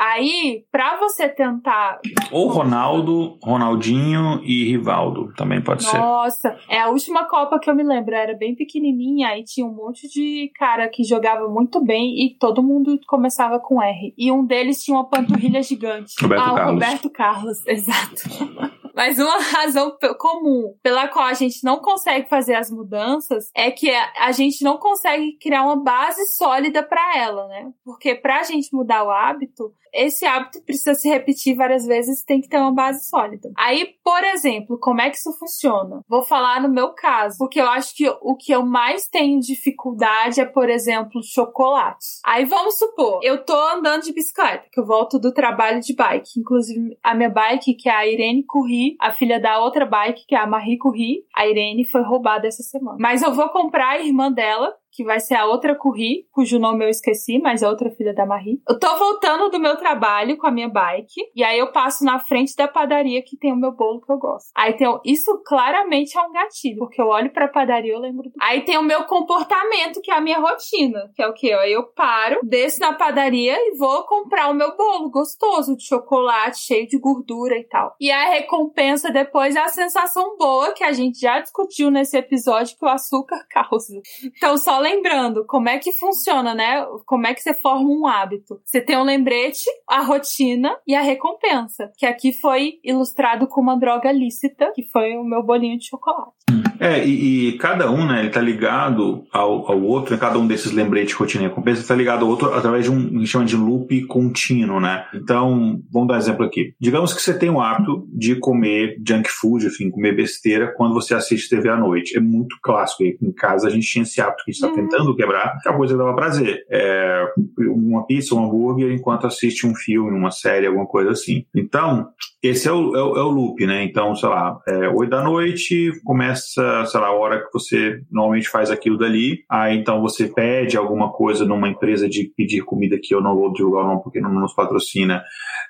Aí, pra você tentar. Ou Ronaldo, Ronaldinho e Rivaldo também pode Nossa, ser. Nossa, é a última Copa que eu me lembro. Era bem pequenininha e tinha um monte de cara que jogava muito bem e todo mundo começava com R. E um deles tinha uma panturrilha gigante. Roberto ah, Carlos. Roberto Carlos, <laughs> exato. Mas uma <laughs> razão comum pela qual a gente não consegue fazer as mudanças é que a gente não consegue criar uma base sólida para ela, né? Porque para a gente mudar o hábito, esse hábito precisa se repetir várias vezes, tem que ter uma base sólida. Aí, por exemplo, como é que isso funciona? Vou falar no meu caso, porque eu acho que o que eu mais tenho dificuldade é, por exemplo, chocolate. Aí vamos supor, eu tô andando de bicicleta, que eu volto do trabalho de bike. Inclusive, a minha bike, que é a Irene Curri, a filha da outra bike, que é a Marie Curri, a Irene foi roubada essa semana. Mas eu vou comprar a irmã dela que vai ser a outra Curri, cujo nome eu esqueci, mas é outra filha da Marie. Eu tô voltando do meu trabalho com a minha bike, e aí eu passo na frente da padaria que tem o meu bolo que eu gosto. Aí tem isso claramente é um gatilho, porque eu olho pra padaria e eu lembro do... Aí tem o meu comportamento, que é a minha rotina, que é o quê? Aí eu paro, desço na padaria e vou comprar o meu bolo gostoso de chocolate, cheio de gordura e tal. E a recompensa depois é a sensação boa que a gente já discutiu nesse episódio que o açúcar <laughs> causa. Então, só lembrando, como é que funciona, né? Como é que você forma um hábito? Você tem um lembrete, a rotina e a recompensa, que aqui foi ilustrado com uma droga lícita, que foi o meu bolinho de chocolate. É, e, e, cada um, né, ele tá ligado ao, ao outro, né, cada um desses lembretes, rotina e recompensa, está ligado ao outro através de um, a gente chama de loop contínuo, né? Então, vamos dar um exemplo aqui. Digamos que você tem o hábito de comer junk food, enfim, comer besteira quando você assiste TV à noite. É muito clássico. Em casa a gente tinha esse hábito que a gente está uhum. tentando quebrar, que é a coisa que dava prazer. É uma pizza, um hambúrguer enquanto assiste um filme, uma série, alguma coisa assim. Então, esse é o, é o, é o loop, né? Então, sei lá, é, 8 da noite, começa, sei lá, a hora que você normalmente faz aquilo dali. Aí então você pede alguma coisa numa empresa de pedir comida que eu não vou divulgar o nome porque não nos patrocina.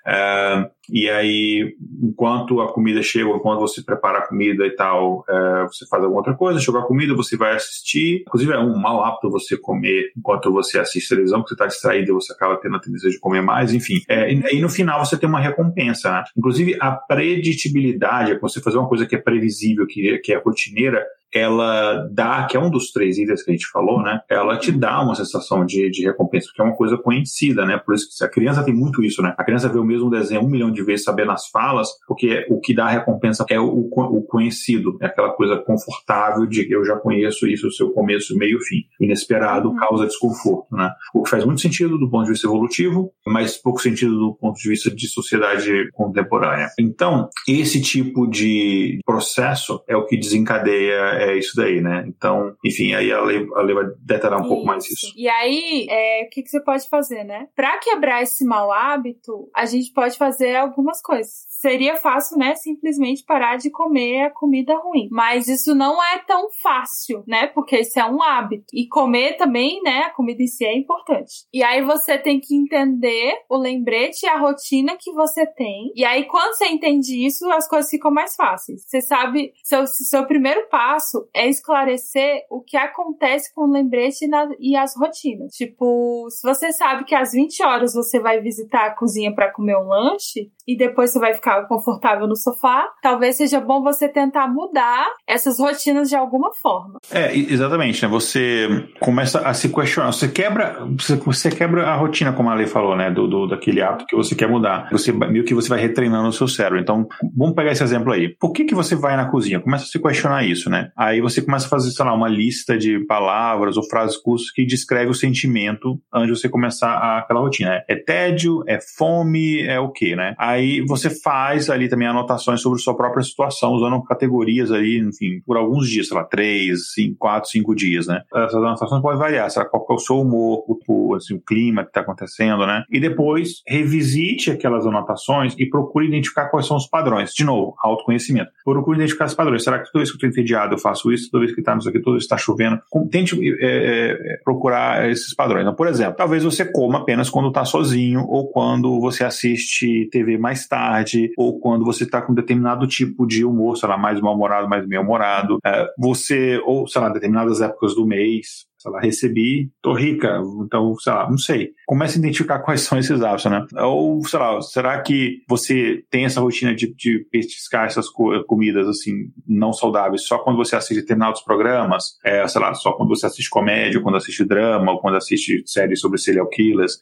É, e aí, enquanto a comida chega, enquanto você prepara a comida e tal, é, você faz alguma outra coisa, chegou a comida, você vai assistir. Inclusive, é um mal hábito você comer enquanto você assiste televisão, porque você está distraído e você acaba tendo a tendência de comer mais, enfim. É, e, e, no final você tem uma recompensa, né? Inclusive, a preditibilidade, você fazer uma coisa que é previsível, que, que é rotineira, ela dá, que é um dos três itens que a gente falou, né? Ela te dá uma sensação de, de recompensa, porque é uma coisa conhecida, né? Por isso que a criança tem muito isso, né? A criança vê o mesmo desenho um milhão de vezes sabendo as falas, porque o que dá a recompensa é o, o conhecido, é aquela coisa confortável de eu já conheço isso, o seu começo, meio fim. Inesperado uhum. causa desconforto, né? O que faz muito sentido do ponto de vista evolutivo, mas pouco sentido do ponto de vista de sociedade contemporânea. Então, esse tipo de processo é o que desencadeia é isso daí, né? Então, enfim, aí a lei, a lei vai detalhar um isso. pouco mais isso. E aí, é, o que, que você pode fazer, né? Para quebrar esse mau hábito, a gente pode fazer algumas coisas seria fácil, né, simplesmente parar de comer a comida ruim. Mas isso não é tão fácil, né? Porque isso é um hábito. E comer também, né, a comida em si é importante. E aí você tem que entender o lembrete e a rotina que você tem. E aí quando você entende isso, as coisas ficam mais fáceis. Você sabe, seu, seu primeiro passo é esclarecer o que acontece com o lembrete e, na, e as rotinas. Tipo, se você sabe que às 20 horas você vai visitar a cozinha para comer um lanche e depois você vai ficar confortável no sofá, talvez seja bom você tentar mudar essas rotinas de alguma forma. É, exatamente, né? Você começa a se questionar, você quebra, você quebra a rotina, como a Lei falou, né? Do, do, daquele hábito que você quer mudar. Você meio que você vai retreinando o seu cérebro. Então, vamos pegar esse exemplo aí. Por que que você vai na cozinha? Começa a se questionar isso, né? Aí você começa a fazer, sei lá, uma lista de palavras ou frases curtas que descreve o sentimento antes de você começar aquela rotina. É tédio, é fome, é o quê, né? Aí você faz ali também anotações sobre sua própria situação, usando categorias ali, enfim, por alguns dias, sei lá, três, cinco, quatro, cinco dias, né? Essas anotações podem variar, sei lá, qual é o seu humor, o, assim, o clima que está acontecendo, né? E depois revisite aquelas anotações e procure identificar quais são os padrões. De novo, autoconhecimento. Procure identificar os padrões. Será que toda vez que eu estou entediado eu faço isso? Toda vez que está aqui, toda vez que está chovendo? Tente é, é, procurar esses padrões. Então, por exemplo, talvez você coma apenas quando está sozinho ou quando você assiste TV mais tarde, ou quando você está com determinado tipo de humor, sei lá, mais mal-humorado, mais bem-humorado, é, você, ou sei lá, determinadas épocas do mês, sei lá, recebi, tô rica, então, sei lá, não sei. Comece a identificar <laughs> quais são esses hábitos, né? Ou, sei lá, será que você tem essa rotina de, de essas co comidas, assim, não saudáveis só quando você assiste determinados programas? É, sei lá, só quando você assiste comédia, quando assiste drama, ou quando assiste séries sobre serial killers?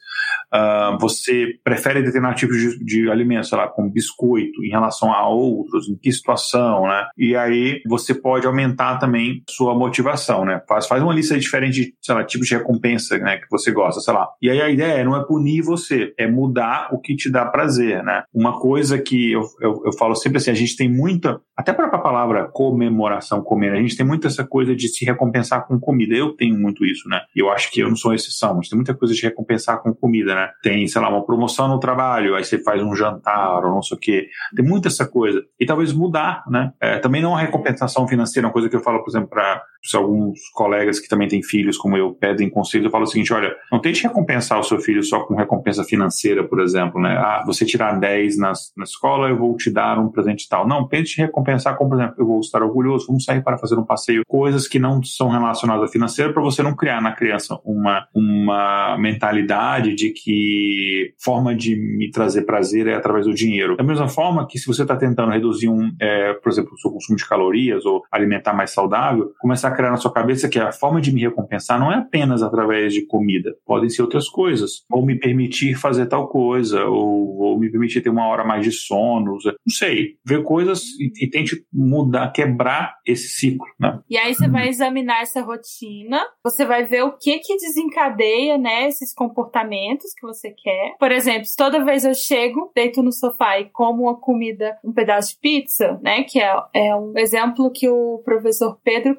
Uh, você prefere determinado tipo de, de alimento, sei lá, como biscoito, em relação a outros? Em que situação, né? E aí você pode aumentar também sua motivação, né? Faz, faz uma lista diferente de, sei lá, tipos de recompensa, né, que você gosta, sei lá. E aí ideia não é punir você, é mudar o que te dá prazer, né? Uma coisa que eu, eu, eu falo sempre assim, a gente tem muita, até para a palavra comemoração, comer, a gente tem muito essa coisa de se recompensar com comida. Eu tenho muito isso, né? Eu acho que eu não sou exceção, mas tem muita coisa de recompensar com comida, né? Tem, sei lá, uma promoção no trabalho, aí você faz um jantar ou não sei o quê. Tem muita essa coisa. E talvez mudar, né? É, também não é uma recompensação financeira, uma coisa que eu falo, por exemplo, para se alguns colegas que também têm filhos, como eu, pedem conselhos, eu falo o seguinte: olha, não tente recompensar o seu filho só com recompensa financeira, por exemplo, né? Ah, você tirar 10 na, na escola, eu vou te dar um presente tal. Não, tente recompensar, como por exemplo, eu vou estar orgulhoso, vamos sair para fazer um passeio, coisas que não são relacionadas ao financeiro, para você não criar na criança uma, uma mentalidade de que forma de me trazer prazer é através do dinheiro. Da mesma forma que se você está tentando reduzir um, é, por exemplo, o seu consumo de calorias ou alimentar mais saudável, começar a criar na sua cabeça que a forma de me recompensar não é apenas através de comida, podem ser outras coisas, ou me permitir fazer tal coisa, ou, ou me permitir ter uma hora mais de sono, não sei, ver coisas e, e tente mudar, quebrar esse ciclo, né? E aí você vai examinar essa rotina, você vai ver o que que desencadeia, né, esses comportamentos que você quer. Por exemplo, se toda vez eu chego, deito no sofá e como uma comida, um pedaço de pizza, né, que é, é um exemplo que o professor Pedro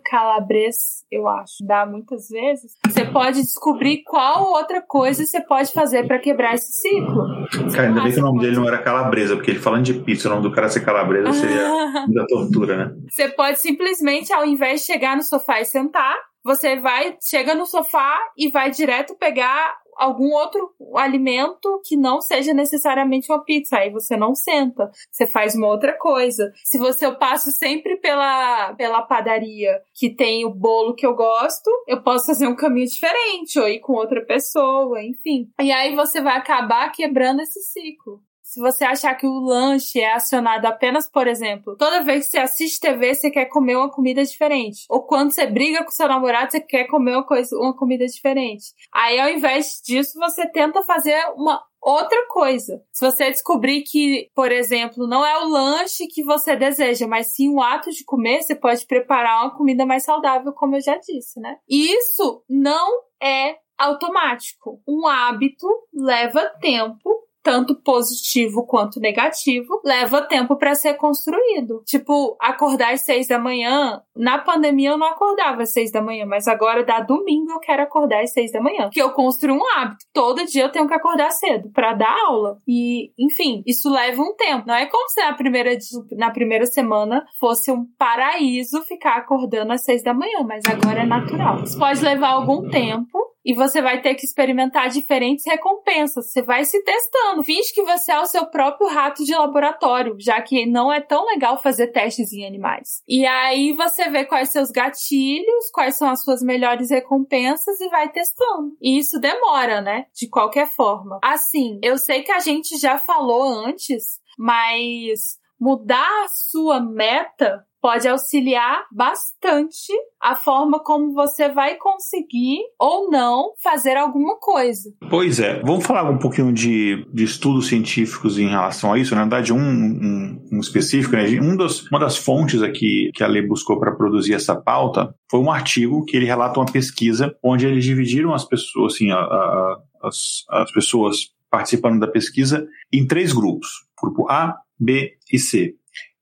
Calabres, eu acho, dá muitas vezes, você pode descobrir qual outra coisa você pode fazer para quebrar esse ciclo. Cara, ainda bem que o nome dele não era Calabresa, porque ele falando de pizza, o nome do cara ser Calabresa seria <laughs> muita tortura, né? Você pode simplesmente, ao invés de chegar no sofá e sentar, você vai, chega no sofá e vai direto pegar algum outro alimento que não seja necessariamente uma pizza. Aí você não senta, você faz uma outra coisa. Se você eu passo sempre pela, pela padaria que tem o bolo que eu gosto, eu posso fazer um caminho diferente ou ir com outra pessoa, enfim. E aí você vai acabar quebrando esse ciclo. Se você achar que o lanche é acionado apenas, por exemplo, toda vez que você assiste TV, você quer comer uma comida diferente. Ou quando você briga com seu namorado, você quer comer uma, coisa, uma comida diferente. Aí, ao invés disso, você tenta fazer uma outra coisa. Se você descobrir que, por exemplo, não é o lanche que você deseja, mas sim o ato de comer, você pode preparar uma comida mais saudável, como eu já disse, né? Isso não é automático. Um hábito leva tempo tanto positivo quanto negativo, leva tempo para ser construído. Tipo, acordar às seis da manhã, na pandemia eu não acordava às seis da manhã, mas agora dá domingo eu quero acordar às seis da manhã, que eu construo um hábito. Todo dia eu tenho que acordar cedo para dar aula. E, enfim, isso leva um tempo. Não é como se na primeira, na primeira semana fosse um paraíso ficar acordando às seis da manhã, mas agora é natural. Isso pode levar algum tempo, e você vai ter que experimentar diferentes recompensas. Você vai se testando. Finge que você é o seu próprio rato de laboratório, já que não é tão legal fazer testes em animais. E aí você vê quais seus gatilhos, quais são as suas melhores recompensas e vai testando. E isso demora, né? De qualquer forma. Assim, eu sei que a gente já falou antes, mas mudar a sua meta pode auxiliar bastante a forma como você vai conseguir ou não fazer alguma coisa. Pois é, vamos falar um pouquinho de, de estudos científicos em relação a isso. Na verdade, um, um, um específico, né? um dos, uma das fontes aqui que a Lei buscou para produzir essa pauta foi um artigo que ele relata uma pesquisa onde eles dividiram as pessoas, assim, a, a, as, as pessoas participando da pesquisa em três grupos: grupo A, B e C.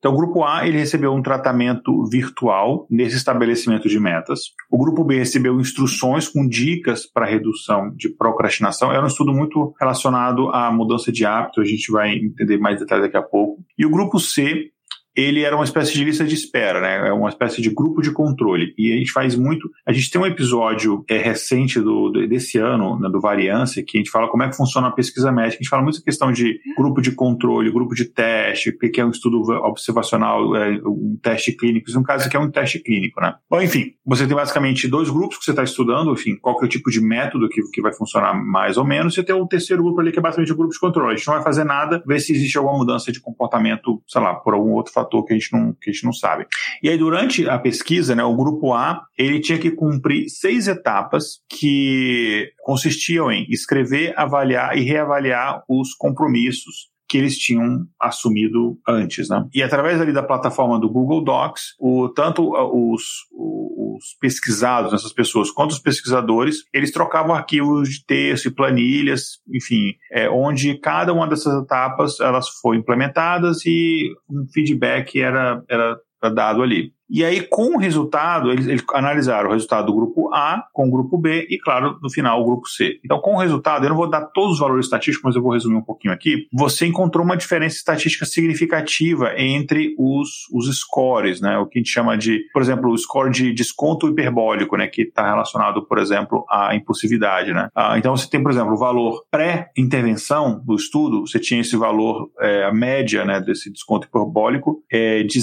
Então, o grupo A ele recebeu um tratamento virtual nesse estabelecimento de metas. O grupo B recebeu instruções com dicas para redução de procrastinação. Era um estudo muito relacionado à mudança de hábito, a gente vai entender mais detalhes daqui a pouco. E o grupo C ele era uma espécie de lista de espera, né? É uma espécie de grupo de controle. E a gente faz muito. A gente tem um episódio é, recente do, desse ano, né, do Variância, que a gente fala como é que funciona a pesquisa médica. A gente fala muito questão de grupo de controle, grupo de teste, o que é um estudo observacional, é, um teste clínico. No caso aqui é um teste clínico, né? Bom, enfim, você tem basicamente dois grupos que você está estudando, enfim, qual que é o tipo de método que, que vai funcionar mais ou menos. Você tem um terceiro grupo ali que é basicamente o grupo de controle. A gente não vai fazer nada, ver se existe alguma mudança de comportamento, sei lá, por algum outro fator fator que a gente não, que a gente não sabe. E aí, durante a pesquisa, né, o grupo A, ele tinha que cumprir seis etapas que consistiam em escrever, avaliar e reavaliar os compromissos que eles tinham assumido antes, né? E através ali da plataforma do Google Docs, o, tanto os, os pesquisados, essas pessoas, quanto os pesquisadores, eles trocavam arquivos de texto e planilhas, enfim, é, onde cada uma dessas etapas elas foram implementadas e um feedback era, era dado ali. E aí, com o resultado, eles, eles, analisaram o resultado do grupo A com o grupo B e, claro, no final, o grupo C. Então, com o resultado, eu não vou dar todos os valores estatísticos, mas eu vou resumir um pouquinho aqui. Você encontrou uma diferença estatística significativa entre os, os scores, né? O que a gente chama de, por exemplo, o score de desconto hiperbólico, né? Que está relacionado, por exemplo, à impulsividade, né? Ah, então, você tem, por exemplo, o valor pré-intervenção do estudo, você tinha esse valor, é, a média, né? Desse desconto hiperbólico é de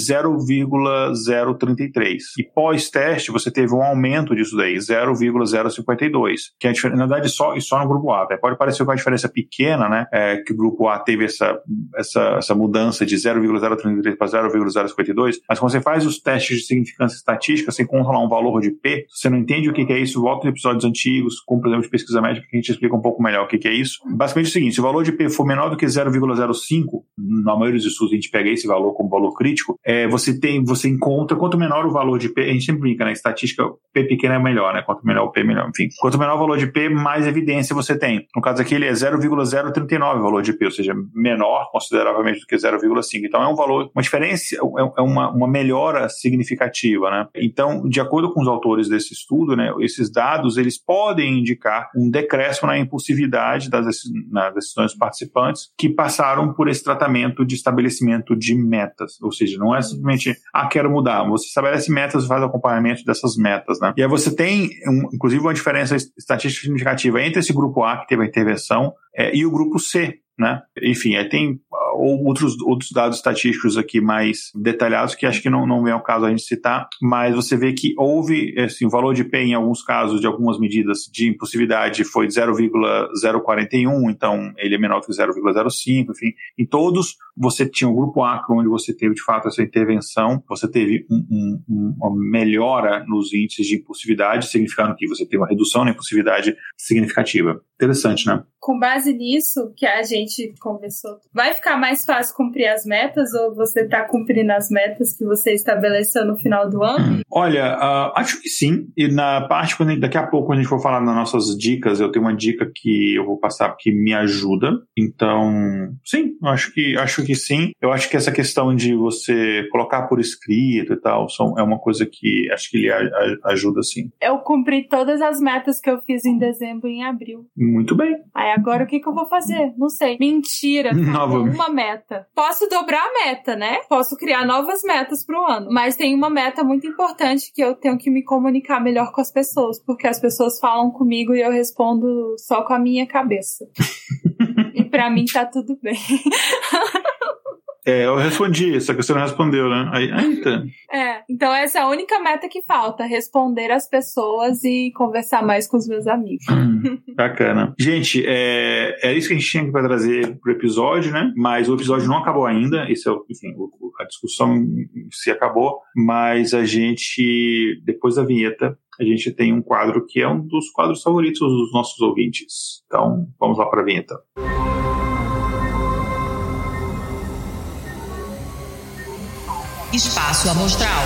0,033. E pós-teste, você teve um aumento disso daí, 0,052, que é na verdade só, só no grupo A. Tá? Pode parecer uma diferença pequena, né? É, que o grupo A teve essa, essa, essa mudança de 0,033 para 0,052, mas quando você faz os testes de significância estatística, você encontra lá um valor de P, você não entende o que, é isso, volta em episódios antigos, como por exemplo de pesquisa médica, que a gente explica um pouco melhor o que é isso. Basicamente é o seguinte, se o valor de P for menor do que 0,05, na maioria dos estudos a gente pega esse valor como valor crítico, é, você tem, você encontra, quanto menor o valor de P, a gente sempre brinca, né? Estatística, P pequeno é melhor, né? Quanto menor o P, melhor. Enfim, quanto menor o valor de P, mais evidência você tem. No caso aqui, ele é 0,039 o valor de P, ou seja, menor consideravelmente do que 0,5. Então é um valor, uma diferença, é, é uma, uma melhora significativa, né? Então, de acordo com os autores desse estudo, né, esses dados eles podem indicar um decréscimo na impulsividade das, nas decisões dos participantes que passaram por esse tratamento de estabelecimento de metas, ou seja, não é simplesmente, ah, quero mudar, você estabelece metas e faz acompanhamento dessas metas, né? E aí você tem, um, inclusive, uma diferença estatística significativa entre esse grupo A, que teve a intervenção, é, e o grupo C, né? Enfim, aí tem ou outros, outros dados estatísticos aqui mais detalhados que acho que não, não vem ao caso a gente citar, mas você vê que houve, assim, o valor de P em alguns casos de algumas medidas de impulsividade foi 0,041, então ele é menor que 0,05, enfim. Em todos, você tinha o grupo A, onde você teve de fato essa intervenção, você teve um, um, uma melhora nos índices de impulsividade, significando que você tem uma redução na impulsividade significativa. Interessante, né? Com base nisso que a gente conversou, vai ficar mais fácil cumprir as metas ou você está cumprindo as metas que você estabeleceu no final do ano? <clears throat> Olha, uh, acho que sim. E na parte, quando, daqui a pouco, quando a gente for falar nas nossas dicas, eu tenho uma dica que eu vou passar que me ajuda. Então, sim, acho que, acho que sim. Eu acho que essa questão de você colocar por escrito e tal são, é uma coisa que acho que ele a, a, ajuda sim. Eu cumpri todas as metas que eu fiz em dezembro e em abril. Muito bem. Aí agora o que, que eu vou fazer? Não sei. Mentira. <laughs> Nova. Uma meta. Posso dobrar a meta, né? Posso criar novas metas pro ano. Mas tem uma meta muito importante que eu tenho que me comunicar melhor com as pessoas, porque as pessoas falam comigo e eu respondo só com a minha cabeça. <laughs> e para mim tá tudo bem. <laughs> É, eu respondi, só que você não respondeu, né? Aí, eita. É, então essa é a única meta que falta, responder as pessoas e conversar mais com os meus amigos. Hum, <laughs> bacana. Gente, é, é isso que a gente tinha para trazer pro episódio, né? Mas o episódio não acabou ainda, isso é, enfim, a discussão se acabou, mas a gente, depois da vinheta, a gente tem um quadro que é um dos quadros favoritos dos nossos ouvintes. Então, vamos lá para a vinheta. Espaço Amostral.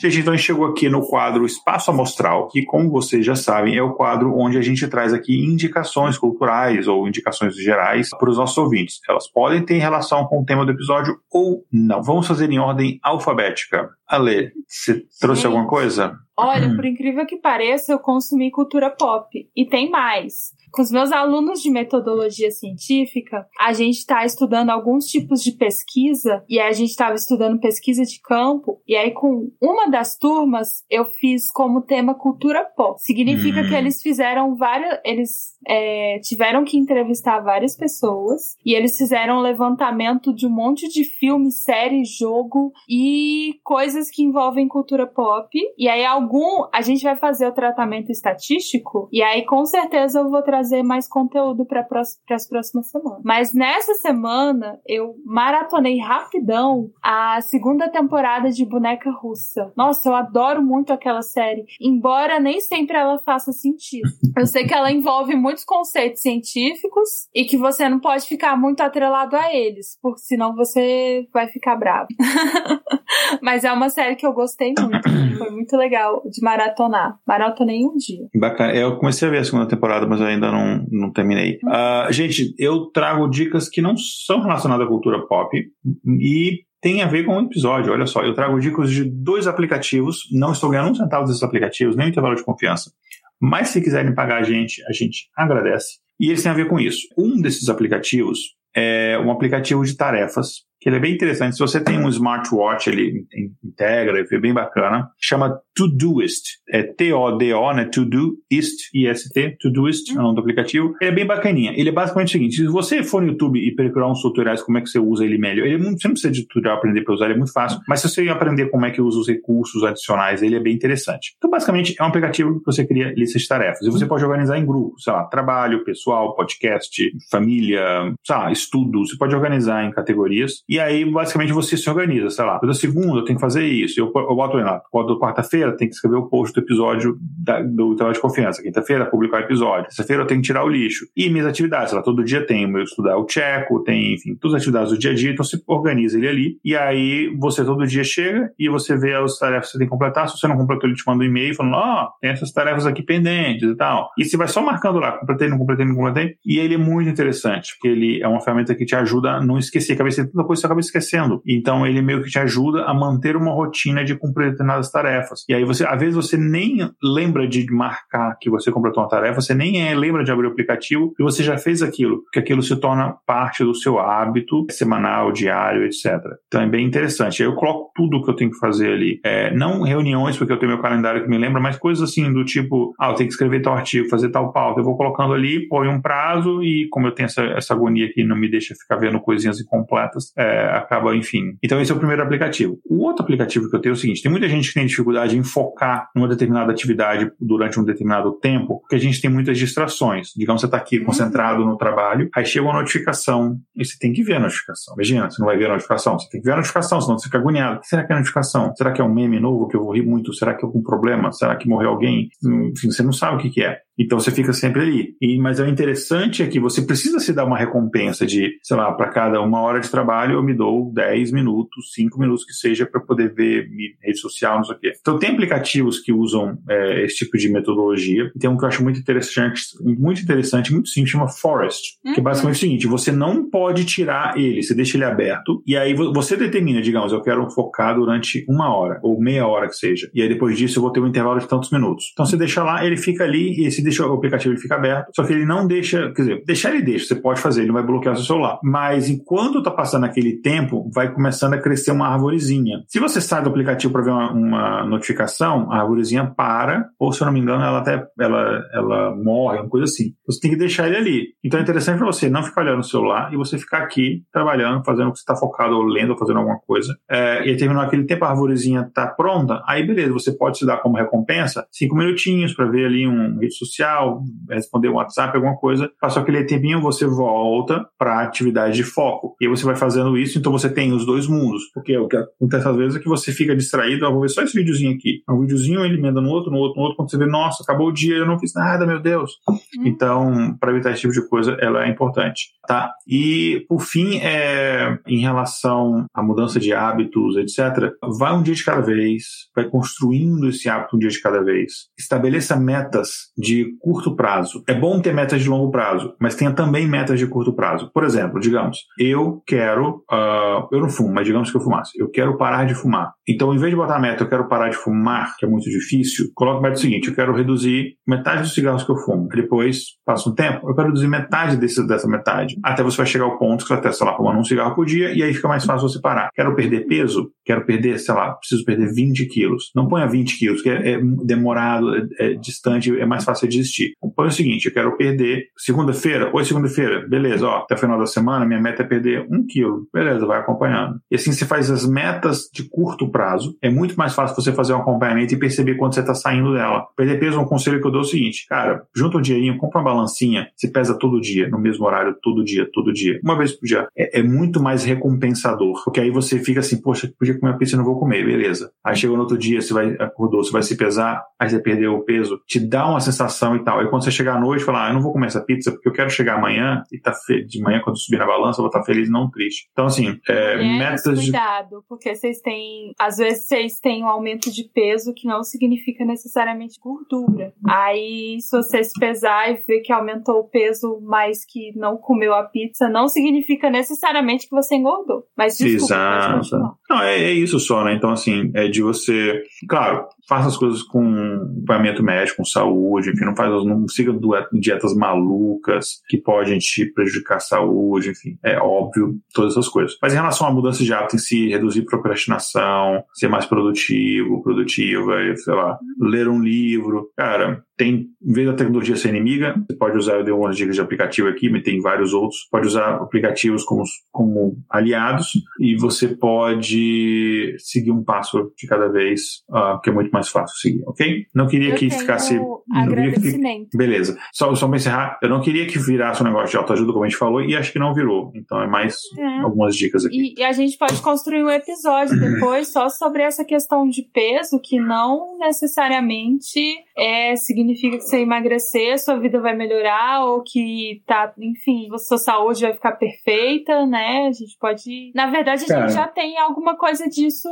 Gente, então a gente chegou aqui no quadro Espaço Amostral, que, como vocês já sabem, é o quadro onde a gente traz aqui indicações culturais ou indicações gerais para os nossos ouvintes. Elas podem ter relação com o tema do episódio ou não. Vamos fazer em ordem alfabética. Ale, você trouxe Sim. alguma coisa? Olha, hum. por incrível que pareça, eu consumi cultura pop. E tem mais com os meus alunos de metodologia científica, a gente está estudando alguns tipos de pesquisa, e aí a gente estava estudando pesquisa de campo, e aí com uma das turmas eu fiz como tema cultura pop. Significa hum. que eles fizeram várias. Eles é, tiveram que entrevistar várias pessoas, e eles fizeram um levantamento de um monte de filme, série, jogo e coisas que envolvem cultura pop. E aí, algum. A gente vai fazer o tratamento estatístico, e aí com certeza eu vou trazer trazer mais conteúdo para as próximas semanas. Mas nessa semana eu maratonei rapidão a segunda temporada de Boneca Russa. Nossa, eu adoro muito aquela série, embora nem sempre ela faça sentido. <laughs> Eu sei que ela envolve muitos conceitos científicos e que você não pode ficar muito atrelado a eles, porque senão você vai ficar bravo. <laughs> Mas é uma série que eu gostei muito. <coughs> Foi muito legal de maratonar. Maratonei um dia. Bacana. Eu comecei a ver a segunda temporada, mas eu ainda não, não terminei. Uh, gente, eu trago dicas que não são relacionadas à cultura pop e tem a ver com o episódio. Olha só, eu trago dicas de dois aplicativos. Não estou ganhando um centavo desses aplicativos, nem um intervalo de confiança. Mas se quiserem pagar a gente, a gente agradece. E eles têm a ver com isso. Um desses aplicativos é um aplicativo de tarefas que ele é bem interessante. Se você tem um smartwatch, ele integra, ele é bem bacana. Chama Todoist. É T-O-D-O, né? Todoist, I-S-T, Todoist, é o nome do aplicativo. Ele é bem bacaninha. Ele é basicamente o seguinte, se você for no YouTube e procurar uns tutoriais como é que você usa ele melhor, ele é muito, você não precisa de tutorial aprender para usar, ele é muito fácil, mas se você aprender como é que usa os recursos adicionais, ele é bem interessante. Então, basicamente, é um aplicativo que você cria listas de tarefas. E você pode organizar em grupos, sei lá, trabalho, pessoal, podcast, família, sei lá, estudo. Você pode organizar em categorias e aí, basicamente, você se organiza, sei lá, toda segunda eu tenho que fazer isso. Eu, eu boto lá, quarta-feira tem que escrever o post do episódio da, do trabalho de confiança. Quinta-feira, publicar o episódio. Sexta-feira eu tenho que tirar o lixo. E minhas atividades, sei lá, todo dia tem o meu estudar o tcheco, tem, enfim, todas as atividades do dia a dia. Então, você organiza ele ali. E aí, você todo dia chega e você vê as tarefas que você tem que completar. Se você não completou, ele te manda um e-mail falando, ó, oh, tem essas tarefas aqui pendentes e tal. E você vai só marcando lá, completei, não completei, não completei. E ele é muito interessante, porque ele é uma ferramenta que te ajuda a não esquecer. Cabeça tanta coisa você acaba esquecendo. Então ele meio que te ajuda a manter uma rotina de cumprir determinadas tarefas. E aí você, às vezes você nem lembra de marcar que você completou uma tarefa, você nem é, lembra de abrir o aplicativo e você já fez aquilo, porque aquilo se torna parte do seu hábito semanal, diário, etc. Então é bem interessante. Eu coloco tudo que eu tenho que fazer ali. É, não reuniões, porque eu tenho meu calendário que me lembra, mas coisas assim do tipo, ah, eu tenho que escrever tal artigo, fazer tal pauta. Eu vou colocando ali, põe um prazo e como eu tenho essa, essa agonia que não me deixa ficar vendo coisinhas incompletas, é, acaba, enfim. Então esse é o primeiro aplicativo. O outro aplicativo que eu tenho é o seguinte: tem muita gente que tem dificuldade em focar numa determinada atividade durante um determinado tempo, porque a gente tem muitas distrações. Digamos, você está aqui uhum. concentrado no trabalho, aí chega uma notificação e você tem que ver a notificação. Imagina, você não vai ver a notificação, você tem que ver a notificação, senão você fica agoniado. O que será que é a notificação? Será que é um meme novo que eu vou rir muito? Será que é algum problema? Será que morreu alguém? Enfim, você não sabe o que, que é. Então você fica sempre ali. E, mas o interessante é que você precisa se dar uma recompensa de, sei lá, para cada uma hora de trabalho eu me dou 10 minutos, 5 minutos que seja para poder ver rede social, não sei o quê. Então tem aplicativos que usam é, esse tipo de metodologia. E tem um que eu acho muito interessante, muito interessante, muito simples, chama Forest, uhum. que é basicamente o seguinte: você não pode tirar ele, você deixa ele aberto, e aí você determina, digamos, eu quero focar durante uma hora, ou meia hora que seja. E aí depois disso eu vou ter um intervalo de tantos minutos. Então você deixa lá, ele fica ali e esse deixa o aplicativo ele aberto, só que ele não deixa, quer dizer, deixar ele deixa, você pode fazer, ele vai bloquear seu celular. Mas enquanto está passando aquele tempo, vai começando a crescer uma arvorezinha. Se você sai do aplicativo para ver uma, uma, notificação, a arvorezinha para, ou se eu não me engano, ela até ela, ela morre, uma coisa assim. Você tem que deixar ele ali. Então é interessante para você não ficar olhando o celular e você ficar aqui trabalhando, fazendo o que você está focado, ou lendo, ou fazendo alguma coisa. É, e terminou aquele tempo, a arvorezinha está pronta, aí beleza, você pode se dar como recompensa cinco minutinhos para ver ali um rede social social, responder um WhatsApp, alguma coisa, passou aquele tempinho, você volta para a atividade de foco. E aí você vai fazendo isso, então você tem os dois mundos. Porque o que acontece às vezes é que você fica distraído, ah, vou ver só esse videozinho aqui. Um videozinho ele emenda no outro, no outro, no outro, quando você vê, nossa, acabou o dia, eu não fiz nada, meu Deus. Uhum. Então, para evitar esse tipo de coisa, ela é importante. Tá? E, por fim, é, em relação à mudança de hábitos, etc., vai um dia de cada vez, vai construindo esse hábito um dia de cada vez. Estabeleça metas de curto prazo. É bom ter metas de longo prazo, mas tenha também metas de curto prazo. Por exemplo, digamos, eu quero, uh, eu não fumo, mas digamos que eu fumasse, eu quero parar de fumar. Então, em vez de botar a meta, eu quero parar de fumar, que é muito difícil, coloque a meta seguinte, eu quero reduzir metade dos cigarros que eu fumo. Depois, passa um tempo, eu quero reduzir metade desse, dessa metade. Até você vai chegar ao ponto que você estar, sei lá, fumando um cigarro por dia, e aí fica mais fácil você parar. Quero perder peso? Quero perder, sei lá, preciso perder 20 quilos. Não ponha 20 quilos, que é, é demorado, é, é distante, é mais fácil de desistir. Põe o seguinte, eu quero perder segunda-feira, oi segunda-feira, beleza, ó, até o final da semana minha meta é perder um quilo, beleza, vai acompanhando. E assim você faz as metas de curto prazo, é muito mais fácil você fazer um acompanhamento e perceber quando você está saindo dela. Perder peso, um conselho que eu dou é o seguinte, cara, junta um dinheirinho, compra uma balancinha, se pesa todo dia, no mesmo horário, todo dia, todo dia, uma vez por dia. É, é muito mais recompensador, porque aí você fica assim, poxa, podia comer uma pizza e não vou comer, beleza. Aí chegou no outro dia, você vai, acordou, você vai se pesar, aí você perdeu o peso, te dá uma sensação alimentação e tal. Aí quando você chegar à noite, falar, ah, eu não vou comer essa pizza porque eu quero chegar amanhã e tá fe... de manhã quando subir na balança eu vou estar feliz e não triste. Então assim, é, é metas de... cuidado, porque vocês têm, às vezes vocês têm um aumento de peso que não significa necessariamente gordura. Aí se você se pesar e ver que aumentou o peso mais que não comeu a pizza, não significa necessariamente que você engordou. Mas desculpa, Exato. Não, é, é isso só, né? Então assim, é de você, claro, faça as coisas com acompanhamento médico, com saúde, enfim, não faz, não siga dietas malucas que podem te prejudicar a saúde, enfim, é óbvio, todas essas coisas. Mas em relação à mudança de hábito em si, reduzir procrastinação, ser mais produtivo, produtiva, sei lá, ler um livro, cara, tem, em vez da tecnologia ser inimiga, você pode usar, eu dei algumas dicas de aplicativo aqui, mas tem vários outros, pode usar aplicativos como, como aliados e você pode seguir um passo de cada vez, uh, que é muito mais fácil seguir, ok? Não queria eu que ficasse. Agradecimento. Que, beleza. Só, só para encerrar, eu não queria que virasse um negócio de autoajuda, como a gente falou, e acho que não virou. Então é mais é. algumas dicas aqui. E, e, a gente pode construir um episódio <clears throat> depois só sobre essa questão de peso, que não necessariamente é, significa que você emagrecer, sua vida vai melhorar, ou que tá, enfim, sua saúde vai ficar perfeita, né? A gente pode. Na verdade, a Cara, gente já tem alguma coisa disso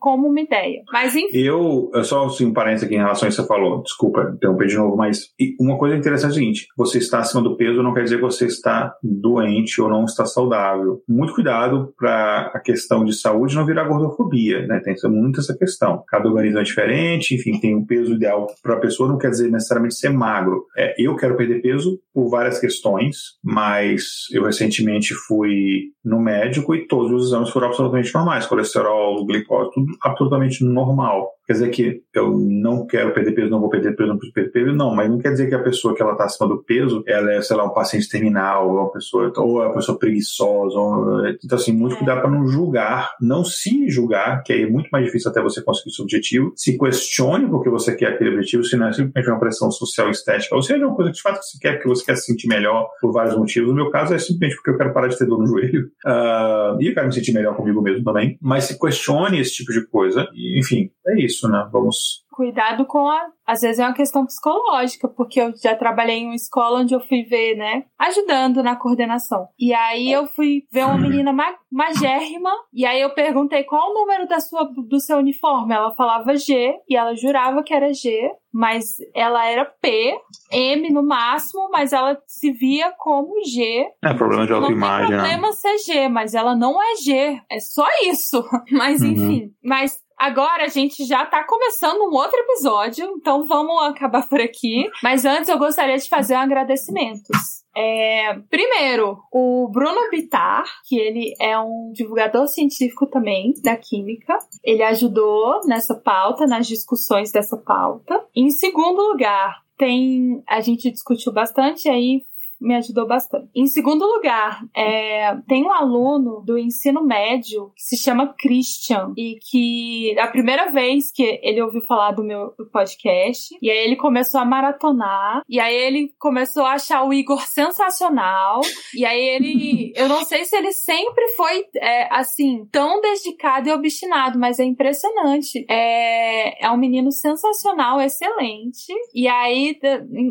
como uma ideia. Mas enfim. Eu só assim, um parênteses aqui em relação a isso que você falou, desculpa interromper de novo, mas uma coisa interessante é o seguinte: você está acima do peso não quer dizer que você está doente ou não está saudável. Muito cuidado para a questão de saúde não virar gordofobia, né? Tem muito essa questão. Cada organismo é diferente, enfim, tem um peso ideal para a pessoa, não quer dizer necessariamente ser magro. É, eu quero perder peso por várias questões, mas eu recentemente fui no médico e todos os exames foram absolutamente normais, colesterol, glicose, tudo absolutamente normal. Quer dizer que eu não quero perder peso, não vou perder peso, não preciso perder peso, não, mas não quer dizer que a pessoa que ela está acima do peso, ela é, sei lá, um paciente terminal, ou uma pessoa, ou é uma pessoa preguiçosa, ou, então assim, muito é. cuidado para não julgar, não se julgar, que aí é muito mais difícil até você conseguir seu objetivo, se questione porque você quer aquele objetivo, se não é simplesmente uma pressão social estética, ou seja, uma coisa que de fato você quer, porque você quer se sentir melhor por vários motivos, no meu caso é simplesmente porque eu quero parar de ter dor no joelho, uh, <laughs> e eu quero me sentir melhor comigo mesmo também, mas se questione esse tipo de coisa, e, enfim, é isso isso, né? Vamos. Cuidado com a. Às vezes é uma questão psicológica, porque eu já trabalhei em uma escola onde eu fui ver, né? Ajudando na coordenação. E aí eu fui ver uma menina ma magérrima. E aí eu perguntei qual o número da sua, do seu uniforme. Ela falava G e ela jurava que era G mas ela era P, M no máximo, mas ela se via como G. É problema de autoimagem. Não tem problema né? ser G, mas ela não é G. É só isso. <laughs> Mas uhum. enfim. Mas Agora a gente já tá começando um outro episódio, então vamos acabar por aqui. Mas antes eu gostaria de fazer um agradecimentos. É, primeiro, o Bruno Bittar, que ele é um divulgador científico também da química. Ele ajudou nessa pauta, nas discussões dessa pauta. Em segundo lugar, tem a gente discutiu bastante aí me ajudou bastante. Em segundo lugar, é, tem um aluno do ensino médio que se chama Christian e que a primeira vez que ele ouviu falar do meu podcast, e aí ele começou a maratonar, e aí ele começou a achar o Igor sensacional, e aí ele, <laughs> eu não sei se ele sempre foi é, assim, tão dedicado e obstinado, mas é impressionante. É, é um menino sensacional, excelente, e aí,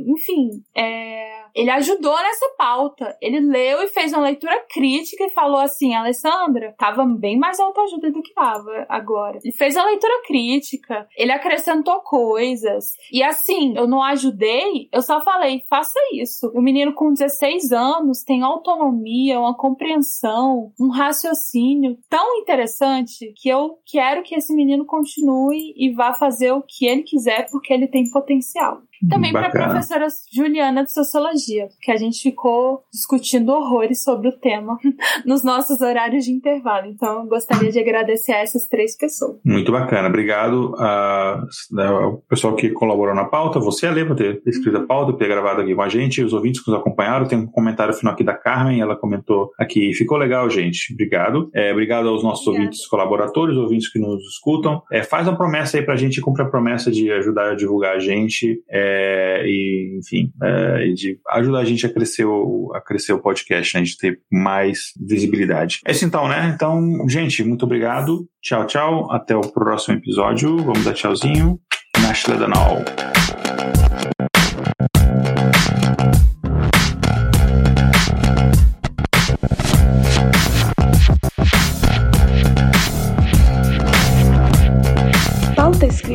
enfim, é, ele ajudou nessa pauta. Ele leu e fez uma leitura crítica e falou assim: Alessandra, tava bem mais autoajuda do que tava agora. Ele fez a leitura crítica, ele acrescentou coisas. E assim, eu não ajudei, eu só falei: faça isso. O menino com 16 anos tem autonomia, uma compreensão, um raciocínio tão interessante que eu quero que esse menino continue e vá fazer o que ele quiser porque ele tem potencial. Também para a professora Juliana de Sociologia, que a gente ficou discutindo horrores sobre o tema <laughs> nos nossos horários de intervalo. Então, eu gostaria de agradecer a essas três pessoas. Muito bacana. Obrigado né, ao pessoal que colaborou na pauta, você, Ale, por ter escrito a pauta, por ter gravado aqui com a gente, os ouvintes que nos acompanharam. Tem um comentário final aqui da Carmen, ela comentou aqui, ficou legal, gente. Obrigado. É, obrigado aos nossos Obrigada. ouvintes colaboradores, ouvintes que nos escutam. É, faz uma promessa aí para a gente, cumpre a promessa de ajudar a divulgar a gente. É, é, e, enfim, é, de ajudar a gente a crescer o, a crescer o podcast, né, a gente ter mais visibilidade. É isso então, né? Então, gente, muito obrigado. Tchau, tchau. Até o próximo episódio. Vamos dar tchauzinho. Nashla Danal.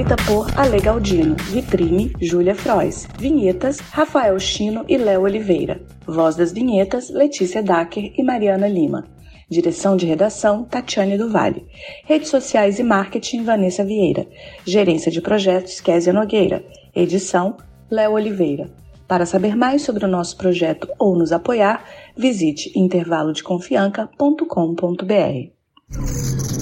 Escrita por Ale Galdino, vitrine Júlia Frois, vinhetas Rafael Chino e Léo Oliveira, voz das vinhetas Letícia Dacker e Mariana Lima. Direção de redação, Tatiane do Vale. Redes sociais e marketing, Vanessa Vieira. Gerência de projetos, Késia Nogueira. Edição, Léo Oliveira. Para saber mais sobre o nosso projeto ou nos apoiar, visite intervalodeconfianca.com.br.